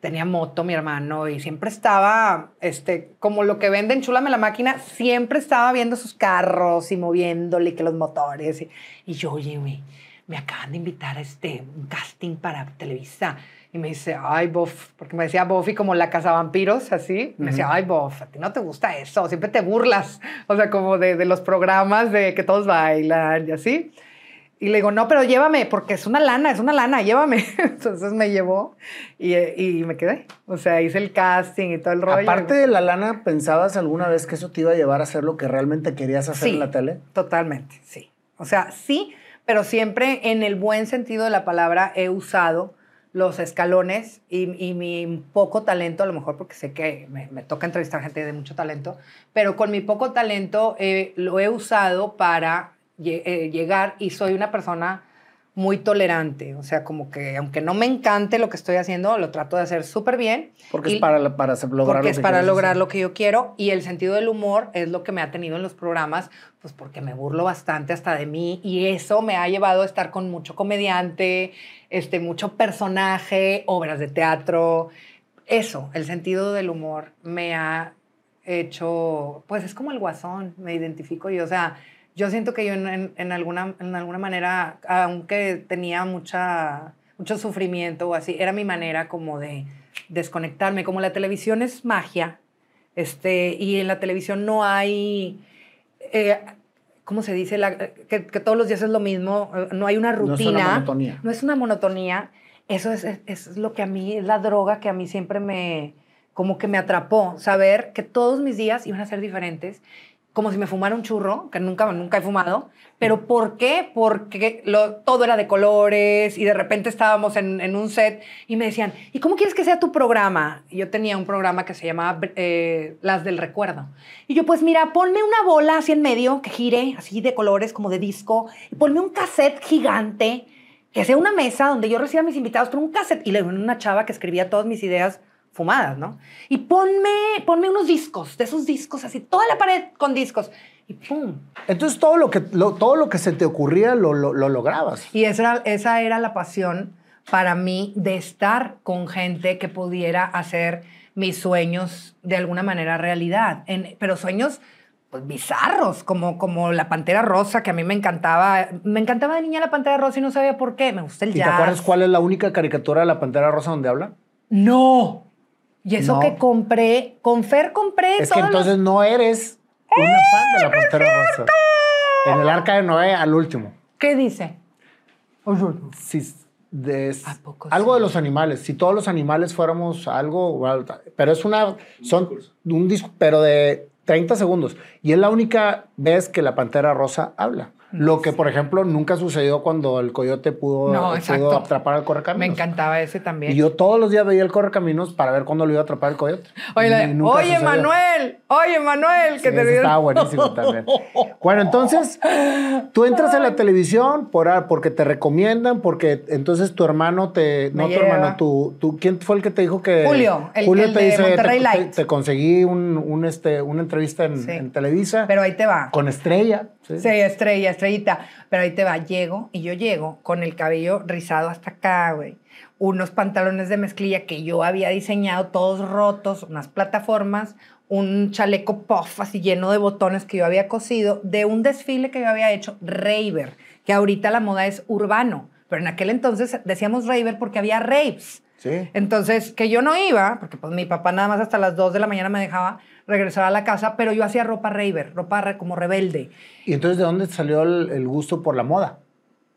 tenía moto mi hermano y siempre estaba, este, como lo que venden Chulame la máquina, siempre estaba viendo sus carros y moviéndole que los motores. Y, yo, oye, güey, me acaban de invitar a este, un casting para Televisa. Y me dice, ay, Bof, porque me decía Buffy como la casa vampiros, así. Me decía, ay, Bof, a ti no te gusta eso, siempre te burlas. O sea, como de, de los programas de que todos bailan y así. Y le digo, no, pero llévame, porque es una lana, es una lana, llévame. Entonces me llevó y, y, me quedé. O sea, hice el casting y todo el rollo. Aparte de la lana, ¿pensabas alguna vez que eso te iba a llevar a hacer lo que realmente querías hacer en la tele? Totalmente, sí. O sea, sí, pero siempre en el buen sentido de la palabra he usado los escalones y, mi poco talento, a lo mejor porque sé que me, toca entrevistar gente de mucho talento, pero con mi poco talento eh, lo he usado para llegar y soy una persona muy tolerante, o sea, como que aunque no me encante lo que estoy haciendo, lo trato de hacer súper bien. Porque es para, para lograr porque es para lograr lo que yo quiero. Y el sentido del humor es lo que me ha tenido en los programas, pues porque me burlo bastante hasta de mí. Y eso me ha llevado a estar con mucho comediante, este, mucho personaje, obras de teatro. Eso, el sentido del humor me ha hecho, pues es como el guasón, me identifico yo, o sea, yo siento que yo en, alguna, en alguna manera, aunque tenía mucha, mucho sufrimiento o así, era mi manera como de desconectarme. Como la televisión es magia, este, y en la televisión no hay, eh, ¿cómo se dice? que, todos los días es lo mismo, eh, no hay una rutina. No es una monotonía. No es una monotonía. Eso es, es, lo que a mí, es la droga que a mí siempre me, como que me atrapó, saber que todos mis días iban a ser diferentes como si me fumara un churro, que nunca, nunca he fumado. ¿Pero por qué? Porque todo era de colores y de repente estábamos en, un set y me decían, ¿y cómo quieres que sea tu programa? Y yo tenía un programa que se llamaba eh, Las del Recuerdo. Y yo, pues mira, ponme una bola así en medio que gire, así de colores, como de disco, y ponme un cassette gigante, que sea una mesa donde yo reciba a mis invitados, pero un cassette. Y le una chava que escribía todas mis ideas fumadas, ¿no? Y ponme, ponme unos discos, de esos discos así, toda la pared con discos. Y ¡pum! Entonces todo lo que, todo lo que se te ocurría lo, lo, lograbas. Y esa, esa era la pasión para mí de estar con gente que pudiera hacer mis sueños de alguna manera realidad. En, pero sueños pues, bizarros, como, como la Pantera Rosa, que a mí me encantaba. Me encantaba de niña la Pantera Rosa y no sabía por qué. Me gusta el jazz. ¿Y te acuerdas cuál es la única caricatura de la Pantera Rosa donde habla? No. Y eso que compré, con Fer compré. Es que entonces no eres una fan de la Pantera Rosa. En el arca de Noé, al último. ¿Qué dice? Sí, de, algo de los animales. Si todos los animales fuéramos algo, pero es una, son un disco, pero de 30 segundos. Y es la única vez que la Pantera Rosa habla. Lo que, por ejemplo, nunca sucedió cuando el coyote pudo, atrapar al correcaminos. Me encantaba ese también. Y yo todos los días veía el correcaminos para ver cuándo lo iba a atrapar el coyote. Oye, oye Manuel, oye Manuel, que te Estaba buenísimo también. Bueno, entonces, tú entras a la televisión por, porque te recomiendan, porque entonces tu hermano te... no tu hermano, tu, tu, ¿quién fue el que te dijo que... Julio, el, Julio te dice, Monterrey te, te, conseguí un, un, este, una entrevista en, en Televisa. Pero ahí te va. Con Estrella. Sí, estrella, estrellita. Pero ahí te va, llego y yo llego con el cabello rizado hasta acá, güey. Unos pantalones de mezclilla que yo había diseñado, todos rotos, unas plataformas, un chaleco puff así lleno de botones que yo había cosido, de un desfile que yo había hecho, Raver, que ahorita la moda es urbano. Pero en aquel entonces decíamos Raver porque había raves. Sí. Entonces, que yo no iba, porque pues mi papá nada más hasta las 2 de la mañana me dejaba, regresar a la casa, pero yo hacía ropa raver, ropa como rebelde. ¿Y entonces de dónde salió el, gusto por la moda?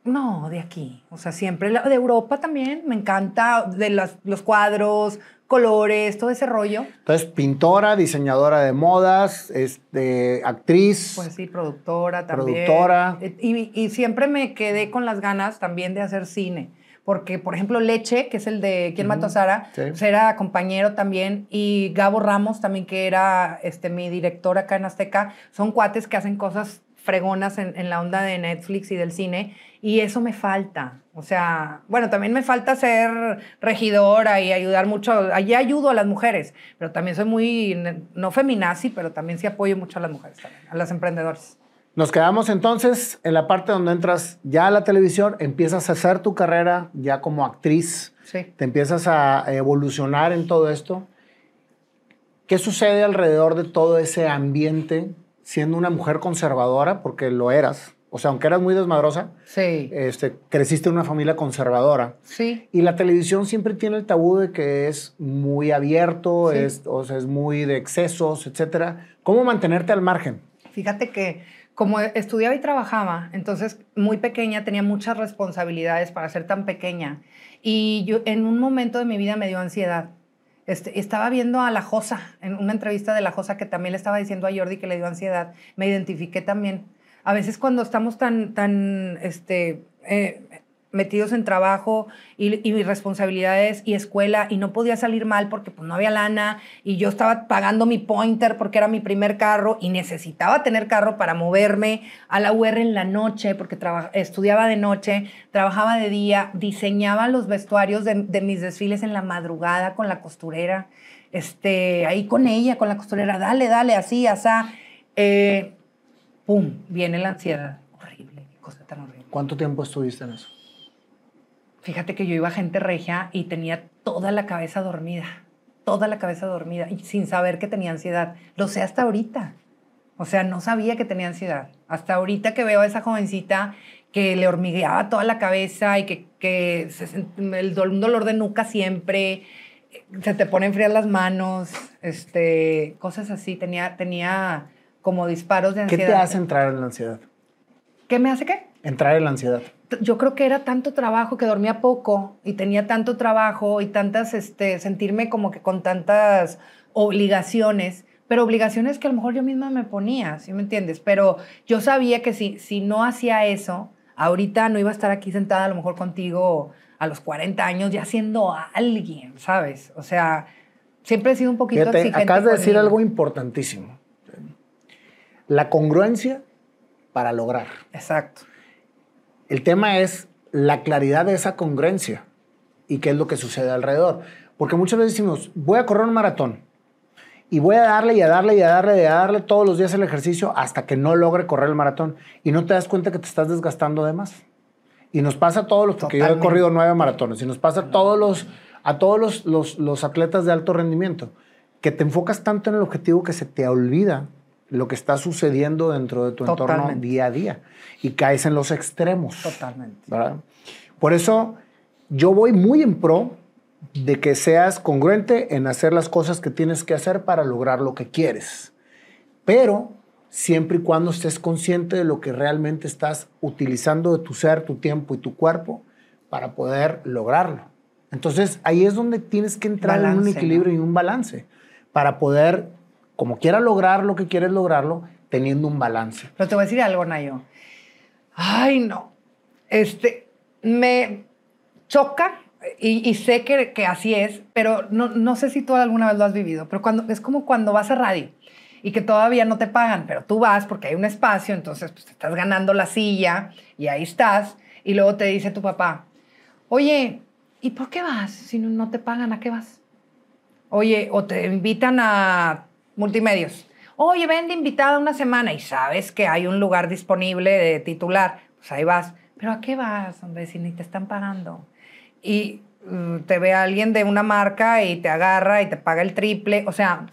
No, de aquí. O sea, siempre de Europa también. Me encanta de los cuadros, colores, todo ese rollo. Entonces, pintora, diseñadora de modas, este, actriz. Pues sí, productora también. Productora. Y, y siempre me quedé con las ganas también de hacer cine porque, por ejemplo, Leche, que es el de ¿Quién mató a Sara? Pues era compañero también, y Gabo Ramos también, que era este, mi director acá en Azteca, son cuates que hacen cosas fregonas en, la onda de Netflix y del cine, y eso me falta. O sea, bueno, también me falta ser regidora y ayudar mucho, allí ayudo a las mujeres, pero también soy muy, no feminazi, pero también sí apoyo mucho a las mujeres, a las emprendedoras. Nos quedamos entonces en la parte donde entras ya a la televisión, empiezas a hacer tu carrera ya como actriz, te empiezas a evolucionar en todo esto. ¿Qué sucede alrededor de todo ese ambiente siendo una mujer conservadora? Porque lo eras, O sea, aunque eras muy desmadrosa, Sí. este, creciste en una familia conservadora. Sí. Y la televisión siempre tiene el tabú de que es muy abierto, Sí. es, o sea, es muy de excesos, etcétera. ¿Cómo mantenerte al margen? Fíjate que como estudiaba y trabajaba, entonces muy pequeña tenía muchas responsabilidades para ser tan pequeña. Y yo en un momento de mi vida me dio ansiedad. Este, estaba viendo a La Josa, en una entrevista de La Josa que también le estaba diciendo a Jordi que le dio ansiedad. Me identifiqué también. A veces cuando estamos tan, tan este, eh, metidos en trabajo y, y responsabilidades y escuela y no podía salir mal porque pues, no había lana y yo estaba pagando mi pointer porque era mi primer carro y necesitaba tener carro para moverme a la UR en la noche porque estudiaba de noche, trabajaba de día, diseñaba los vestuarios de, de mis desfiles en la madrugada con la costurera, este, ahí con ella, con la costurera, dale, dale, así, asá. Eh, ¡Pum! Viene la ansiedad. Horrible, cosa tan horrible. ¿Cuánto tiempo estuviste en eso? Fíjate que yo iba a gente regia y tenía toda la cabeza dormida, toda la cabeza dormida y sin saber que tenía ansiedad. Lo sé hasta ahorita. O sea, no sabía que tenía ansiedad. Hasta ahorita que veo a esa jovencita que le hormigueaba toda la cabeza y que, que se sent- el un dolor de nuca siempre, se te ponen frías las manos, este, cosas así. Tenía, tenía como disparos de ¿Qué ansiedad. te hace entrar en la ansiedad? ¿Qué me hace qué? Entrar en la ansiedad. Yo creo que era tanto trabajo que dormía poco y tenía tanto trabajo y tantas, este, sentirme como que con tantas obligaciones, pero obligaciones que a lo mejor yo misma me ponía, ¿sí me entiendes? Pero yo sabía que si, si no hacía eso, ahorita no iba a estar aquí sentada a lo mejor contigo a los 40 años ya siendo alguien, ¿sabes? O sea, siempre he sido un poquito Fíjate, exigente acabas de decir algo importantísimo. La congruencia para lograr. Exacto. El tema es la claridad de esa congruencia y qué es lo que sucede alrededor. Porque muchas veces decimos, voy a correr un maratón y voy a darle y a darle y a darle y a darle todos los días el ejercicio hasta que no logre correr el maratón. Y no te das cuenta que te estás desgastando de más. Y nos pasa a todos los, porque yo he corrido nueve maratones, y nos pasa a todos los, a todos los, los, los atletas de alto rendimiento, que te enfocas tanto en el objetivo que se te olvida lo que está sucediendo dentro de tu entorno día a día y caes en los extremos. Totalmente. ¿verdad? Por eso yo voy muy en pro de que seas congruente en hacer las cosas que tienes que hacer para lograr lo que quieres. Pero siempre y cuando estés consciente de lo que realmente estás utilizando de tu ser, tu tiempo y tu cuerpo para poder lograrlo. Entonces ahí es donde tienes que entrar en un equilibrio ¿no? y un balance para poder, como quiera lograr lo que quieres lograrlo, teniendo un balance. Pero te voy a decir algo, Nayo. Ay, no. Este, me choca y, sé que, que así es, pero no, no sé si tú alguna vez lo has vivido, pero cuando, es como cuando vas a radio y que todavía no te pagan, pero tú vas porque hay un espacio, entonces pues, te estás ganando la silla y ahí estás, y luego te dice tu papá, oye, ¿y por qué vas? Si no, no te pagan, ¿a qué vas? Oye, o te invitan a multimedios. Oye, ven de invitada una semana y sabes que hay un lugar disponible de titular. Pues ahí vas. ¿Pero a qué vas, hombre, si ni te están pagando? Y mm, te ve alguien de una marca y te agarra y te paga el triple. O sea,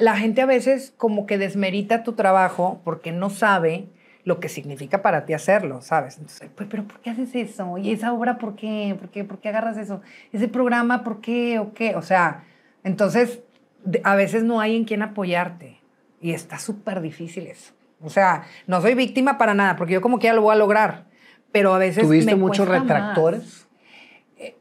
la gente a veces como que desmerita tu trabajo porque no sabe lo que significa para ti hacerlo, ¿sabes? Entonces, "Pues, pero ¿por qué haces eso? ¿Y esa obra por qué? ¿Por qué, ¿Por qué agarras eso? ¿Ese programa por qué o qué? O sea, entonces a veces no hay en quien apoyarte y está súper difícil eso. O sea, no soy víctima para nada, porque yo como que ya lo voy a lograr, pero a veces ¿Tuviste me muchos más. retractores?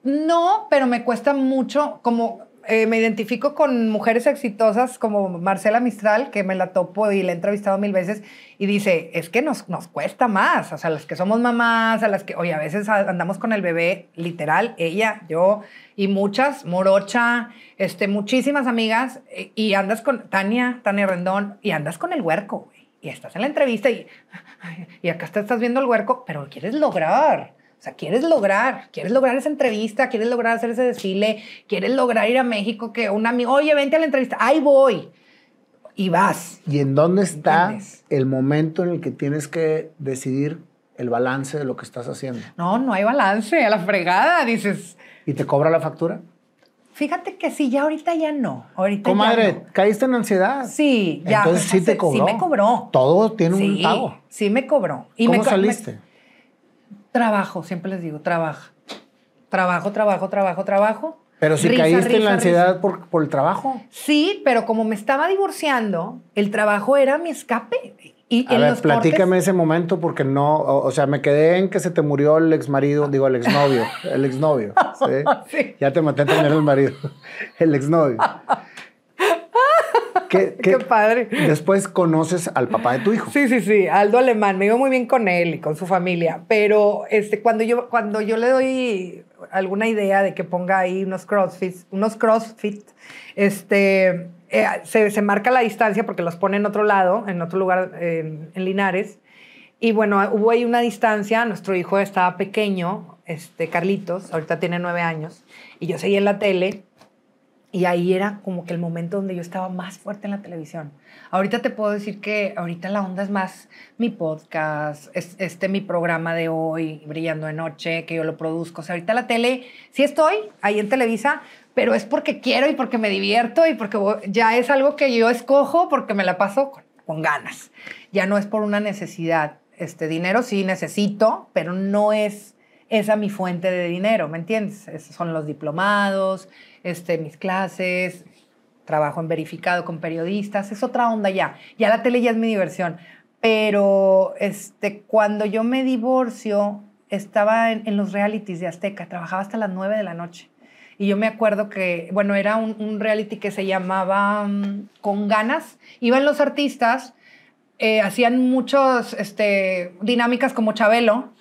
No, pero me cuesta mucho, como eh, me identifico con mujeres exitosas como Marcela Mistral, que me la topo y la he entrevistado mil veces, y dice, es que nos, nos cuesta más, o sea, las que somos mamás, a las que, oye, a veces andamos con el bebé, literal, ella, yo, y muchas, Morocha, este, muchísimas amigas, eh, y andas con Tania, Tania Rendón, y andas con el huerco, y estás en la entrevista y, y acá estás viendo el huerco, pero quieres lograr. O sea, quieres lograr, quieres lograr esa entrevista, quieres lograr hacer ese desfile, quieres lograr ir a México, que un amigo, oye, vente a la entrevista, ahí voy. Y vas. ¿Y en dónde está ¿Entiendes? el momento en el que tienes que decidir el balance de lo que estás haciendo? No, no hay balance, a la fregada, dices. ¿Y te cobra la factura? Fíjate que sí, ya ahorita ya no. Ahorita Comadre, no. ¿caíste en ansiedad? Sí, ya. Entonces sí te cobró. Sí me cobró. Todo tiene un pago. Sí me cobró. Y ¿Cómo me co- saliste? me- trabajo, siempre les digo, trabaja. Trabajo, trabajo, trabajo, trabajo. Pero si Risa, caíste en la ansiedad risa. por, por el trabajo. Sí, pero como me estaba divorciando, el trabajo era mi escape. Y A en ver, los platícame cortes- ese momento porque no, o, o sea, me quedé en que se te murió el exmarido, digo, el exnovio, el exnovio. ¿sí? Sí. Ya te maté también el marido, el exnovio. ¿Qué, Qué padre. Después conoces al papá de tu hijo. Sí, sí, sí, Aldo Alemán, me iba muy bien con él y con su familia, pero este, cuando, yo, cuando yo le doy alguna idea de que ponga ahí unos crossfit, unos crossfit, este, eh, se, se marca la distancia porque los pone en otro lado, en otro lugar, en, en Linares, y bueno, hubo ahí una distancia, nuestro hijo estaba pequeño, este, Carlitos, ahorita tiene nueve años, y yo seguía en la tele, y ahí era como que el momento donde yo estaba más fuerte en la televisión. Ahorita te puedo decir que ahorita la onda es más mi podcast, es, este mi programa de hoy, Brillando de Noche, que yo lo produzco. O sea, ahorita la tele, sí estoy ahí en Televisa, pero es porque quiero y porque me divierto y porque ya es algo que yo escojo porque me la paso con, ganas. Ya no es por una necesidad. Este dinero sí necesito, pero no es esa mi fuente de dinero, ¿me entiendes? Son los diplomados, este, mis clases, trabajo en verificado con periodistas, es otra onda ya. Ya la tele ya es mi diversión. Pero este, cuando yo me divorcio, estaba en, los realities de Azteca, trabajaba hasta las 9 de la noche. Y yo me acuerdo que, bueno, era un, reality que se llamaba mm, Con Ganas. Iban los artistas, eh, hacían muchas este, dinámicas como Chabelo,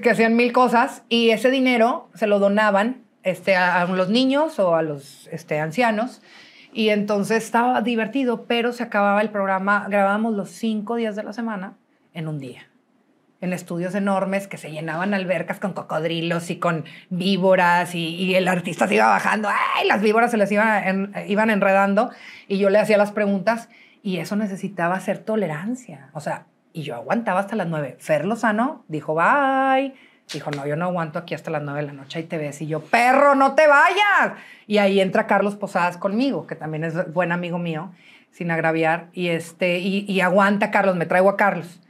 que hacían mil cosas, y ese dinero se lo donaban este, a, los niños o a los este, ancianos. Y entonces estaba divertido, pero se acababa el programa, grabábamos los cinco días de la semana en un día. En estudios enormes que se llenaban albercas con cocodrilos y con víboras y, y el artista se iba bajando, ¡ay! Las víboras se les iban, en- iban enredando y yo le hacía las preguntas y eso necesitaba hacer tolerancia. O sea, y yo aguantaba hasta las nueve. Fer Lozano dijo, bye. Dijo, no, yo no aguanto aquí hasta las nueve de la noche, ahí te ves. Y yo, perro, no te vayas. Y ahí entra Carlos Posadas conmigo, que también es buen amigo mío, sin agraviar. Y, este, y, y aguanta Carlos, me traigo a Carlos.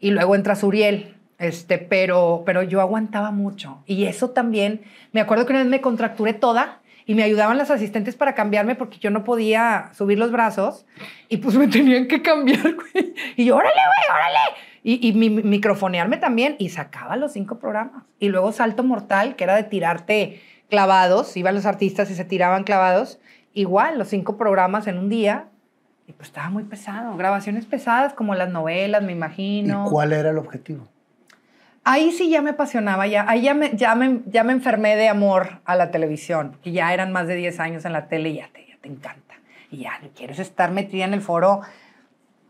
Y luego entra Suriel, este, pero, pero yo aguantaba mucho. Y eso también, me acuerdo que una vez me contracturé toda y me ayudaban las asistentes para cambiarme porque yo no podía subir los brazos y pues me tenían que cambiar. Y yo, órale, güey, órale. Y, y mi, mi- microfonearme también y sacaba los cinco programas. Y luego Salto Mortal, que era de tirarte clavados, iban los artistas y se tiraban clavados. Igual, los cinco programas en un día. Y pues estaba muy pesado. Grabaciones pesadas como las novelas, me ¿Y imagino. cuál era el objetivo? Ahí sí ya me apasionaba, ya, ahí ya me, ya, me, ya me enfermé de amor a la televisión, que ya eran más de 10 años en la tele y ya te, ya te encanta. Y ya quieres estar metida en el foro.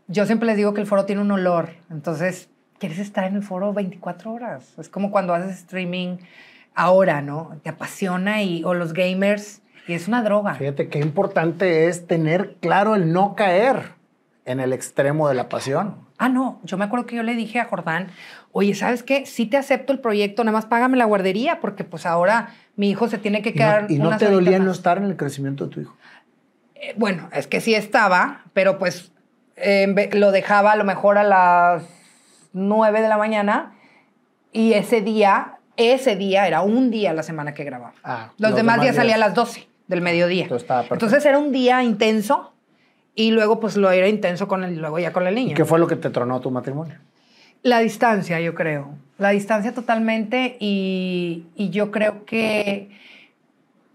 Yo siempre les digo que el foro tiene un olor, entonces quieres estar en el foro 24 horas. Es como cuando haces streaming ahora, ¿no? Te apasiona y, o los gamers, y es una droga. Fíjate qué importante es tener claro el no caer en el extremo de la pasión. Ah, no, yo me acuerdo que yo le dije a Jordán, oye, ¿sabes qué? Sí te acepto el proyecto, nada más págame la guardería, porque pues ahora mi hijo se tiene que Y no, quedar. y no te dolía más". no estar en el crecimiento de tu hijo. Eh, bueno, es que sí estaba, pero pues eh, lo dejaba a lo mejor a las 9 de la mañana y ese día, ese día era un día a la semana que grababa. Ah, los, los demás, demás días salía a las 12 del mediodía. Entonces era un día intenso y luego pues lo era intenso con el, luego ya con la niña. ¿Y qué fue lo que te tronó tu matrimonio? La distancia, yo creo. La distancia totalmente y, y yo creo que,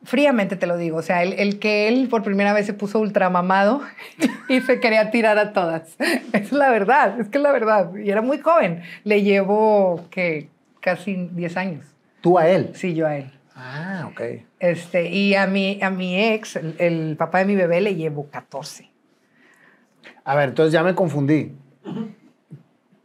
fríamente te lo digo, o sea, el, el que él por primera vez se puso ultramamado y se quería tirar a todas. Es la verdad, es que es la verdad. Y era muy joven. Le llevo, que Casi 10 años. ¿Tú a él? Sí, yo a él. Ah, ok. Este, y a mi, a mi ex, el, el papá de mi bebé, le llevo 14. A ver, entonces ya me confundí.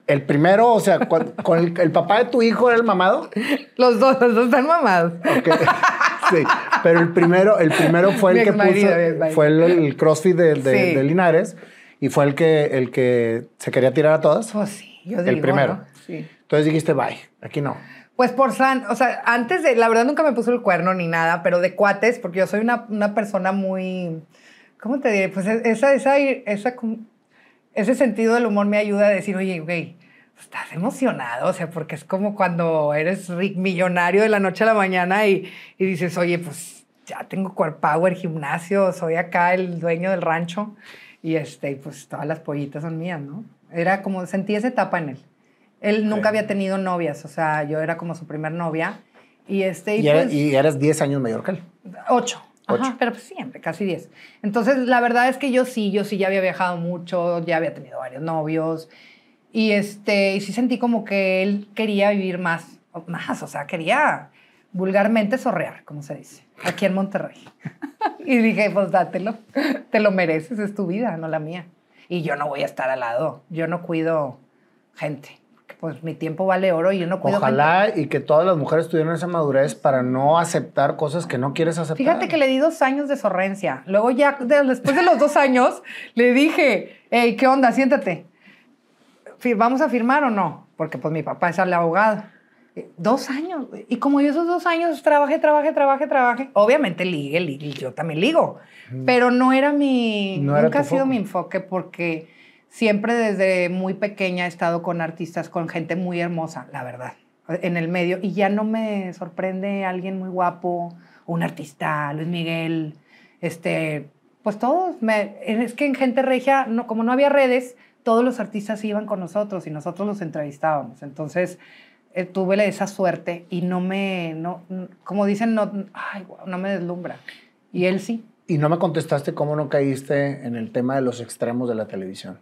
El primero, o sea, con el, el papá de tu hijo era el mamado. Los dos, los dos están mamados. Ok. Sí, pero el primero, el primero fue el Mi que puso, fue el, el CrossFit de, de- Sí. de Linares y fue el que, el que se quería tirar a todas. Pues sí, yo El digo, primero. ¿no? Sí. Entonces dijiste, bye, aquí no. Pues por san, o sea, antes de, la verdad nunca me puso el cuerno ni nada, pero de cuates, porque yo soy una, una persona muy, ¿cómo te diré? Pues e, esa, esa, esa, ese sentido del humor me ayuda a decir, oye, güey, estás emocionado, o sea, porque es como cuando eres millonario de la noche a la mañana y, y dices, oye, pues ya tengo core power, gimnasio, soy acá el dueño del rancho y este, pues todas las pollitas son mías, ¿no? Era como, sentí esa etapa en él. Él nunca había tenido novias, o sea, yo era como su primer novia. Y, este, y, pues y eras 10 años mayor que él. Ocho. Ajá, pero pues siempre, casi 10. Entonces, la verdad es que yo sí, yo sí ya había viajado mucho, ya había tenido varios novios. Y, este, y sí sentí como que él quería vivir más, más, o sea, quería vulgarmente sorrear, como se dice, aquí en Monterrey. y dije, pues dátelo, te lo mereces, es tu vida, no la mía. Y yo no voy a estar al lado, yo no cuido gente pues mi tiempo vale oro y yo no cuido Ojalá y que todas las mujeres tuvieran esa madurez para no aceptar cosas que no quieres aceptar. Fíjate que le di dos años de sorrencia. Luego ya, después de los dos años, le dije, hey, ¿qué onda? Siéntate. ¿Vamos a firmar o no? Porque pues mi papá es el abogado. Eh, dos años. Y como yo esos dos años trabajé, trabajé, trabajé, trabajé, obviamente ligue, ligue, yo también ligo. Pero no era mi, nunca ha sido mi enfoque porque siempre desde muy pequeña he estado con artistas, con gente muy hermosa, la verdad, en el medio. Y ya no me sorprende alguien muy guapo, un artista, Luis Miguel, este, pues todos. es que en Gente Regia, no, como no había redes, todos los artistas iban con nosotros y nosotros los entrevistábamos. Entonces eh, tuve esa suerte y no me, no, como dicen, no, ay, no me deslumbra. Y él sí. Y no me contestaste cómo no caíste en el tema de los extremos de la televisión.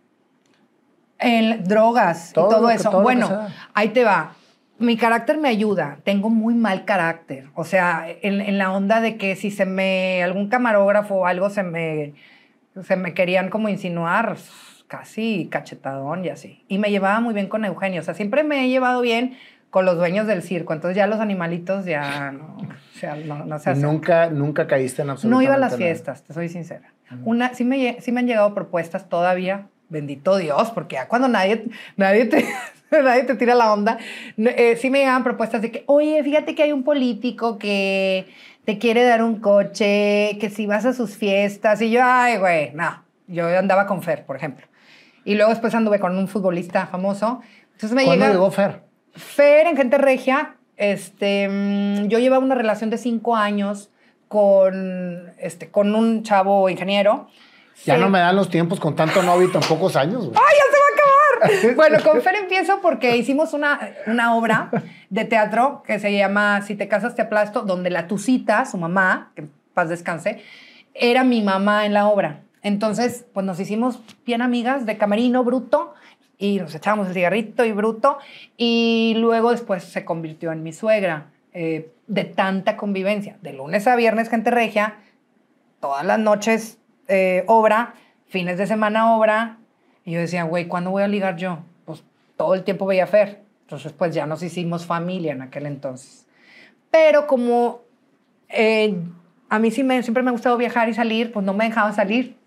En drogas y todo eso. bueno, ahí te va. Mi carácter me ayuda. Tengo muy mal carácter. O sea, en, la onda de que si se me. algún camarógrafo o algo se me. se me querían como insinuar, casi cachetadón y así. Y me llevaba muy bien con Eugenio. O sea, siempre me he llevado bien con los dueños del circo. Entonces ya los animalitos ya no, o sea, no, no se Nunca, nunca caíste en absolutamente No iba a las fiestas, te soy sincera. Una, sí, me, sí me han llegado propuestas todavía bendito Dios, porque ya cuando nadie, nadie, te, nadie te tira la onda, eh, sí me llegaban propuestas de que, oye, fíjate que hay un político que te quiere dar un coche, que si vas a sus fiestas, y yo, ay, güey, no, yo andaba con Fer, por ejemplo. Y luego después anduve con un futbolista famoso. Entonces me ¿Cuándo llegó Fer? Fer en Gente Regia, este, mm, yo llevaba una relación de cinco años con, este, con un chavo ingeniero. Ya no me dan los tiempos con tanto novio y tan pocos años. ¡Ay, ya se va a acabar! bueno, con Fer empiezo porque hicimos una, una obra de teatro que se llama Si te casas te aplasto, donde la Tucita, su mamá, que paz descanse, era mi mamá en la obra. Entonces, pues nos hicimos bien amigas de camerino bruto y nos echábamos el cigarrito y bruto. Y luego después se convirtió en mi suegra eh, de tanta convivencia. De lunes a viernes, gente regia, todas las noches eh, obra, fines de semana obra. Y yo decía, güey, ¿cuándo voy a ligar yo? Pues todo el tiempo veía Fer. Entonces, pues ya nos hicimos familia en aquel entonces. Pero como eh, a mí sí siempre me ha gustado viajar y salir, pues no me dejaba salir.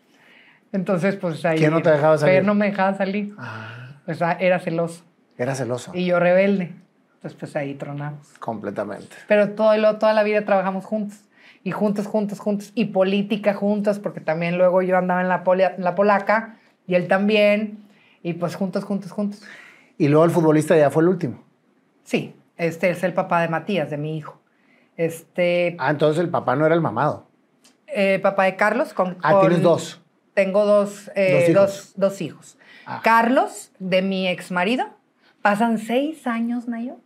Entonces, pues ahí... ¿Quién no te dejaba salir? Fer no me dejaba salir. Ah. O sea, era celoso. Era celoso. Y yo rebelde. Entonces, pues ahí tronamos. Completamente. Pero todo, toda la vida trabajamos juntos y juntos, juntos, juntos, y política juntos, porque también luego yo andaba en la, la polaca y él también, y pues juntos, juntos, juntos. Y luego el futbolista ya fue el último. Sí, este es el papá de Matías, de mi hijo. Este, ah, entonces el papá no era el mamado. Eh, papá de Carlos. Con, ah, tienes dos. Tengo dos, eh, dos hijos. Ah. Carlos, de mi ex marido, pasan seis años, Nayo,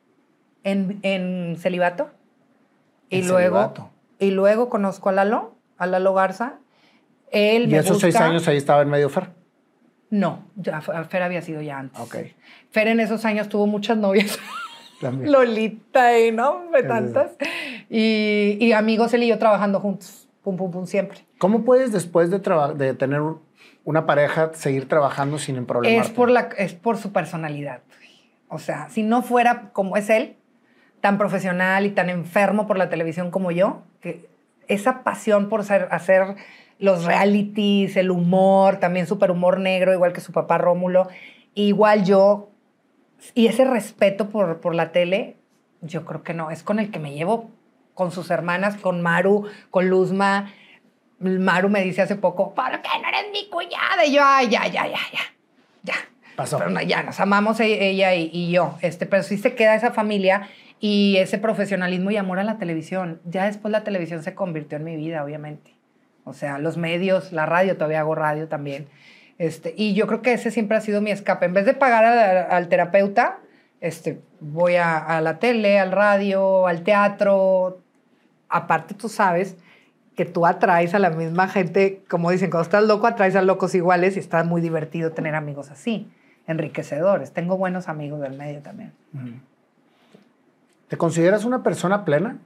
en, en celibato. Y luego, y luego conozco a Lalo, a Lalo Garza. Él ¿Y esos seis años ahí estaba en medio Fer? No, ya, Fer había sido ya antes. Ok. Fer en esos años tuvo muchas novias. Lolita y no, tantas. Y, y, amigos, él y yo trabajando juntos, pum, pum, pum, siempre. ¿Cómo puedes después de, de tener una pareja seguir trabajando sin problemas? Es por, la, es por su personalidad. O sea, si no fuera como es él, tan profesional y tan enfermo por la televisión como yo, que esa pasión por ser, hacer los realities, el humor, también súper humor negro, igual que su papá Rómulo, igual yo, y ese respeto por, por la tele, yo creo que no. Es con el que me llevo con sus hermanas, con Maru, con Luzma. Maru me dice hace poco, ¿por qué no eres mi cuñada? Y yo, ay, ya, ya, ya, ya, ya. Pasó. Pero no, ya, nos amamos e- ella y, y yo. Este, pero sí se queda esa familia y ese profesionalismo y amor a la televisión. Ya después la televisión se convirtió en mi vida, obviamente. O sea, los medios, la radio, todavía hago radio también. Este, y yo creo que ese siempre ha sido mi escape. En vez de pagar al, al terapeuta, este, voy a, a la tele, al radio, al teatro. Aparte, tú sabes que tú atraes a la misma gente, como dicen, cuando estás loco, atraes a locos iguales y está muy divertido tener amigos así, enriquecedores. Tengo buenos amigos del medio también. ¿Te consideras una persona plena?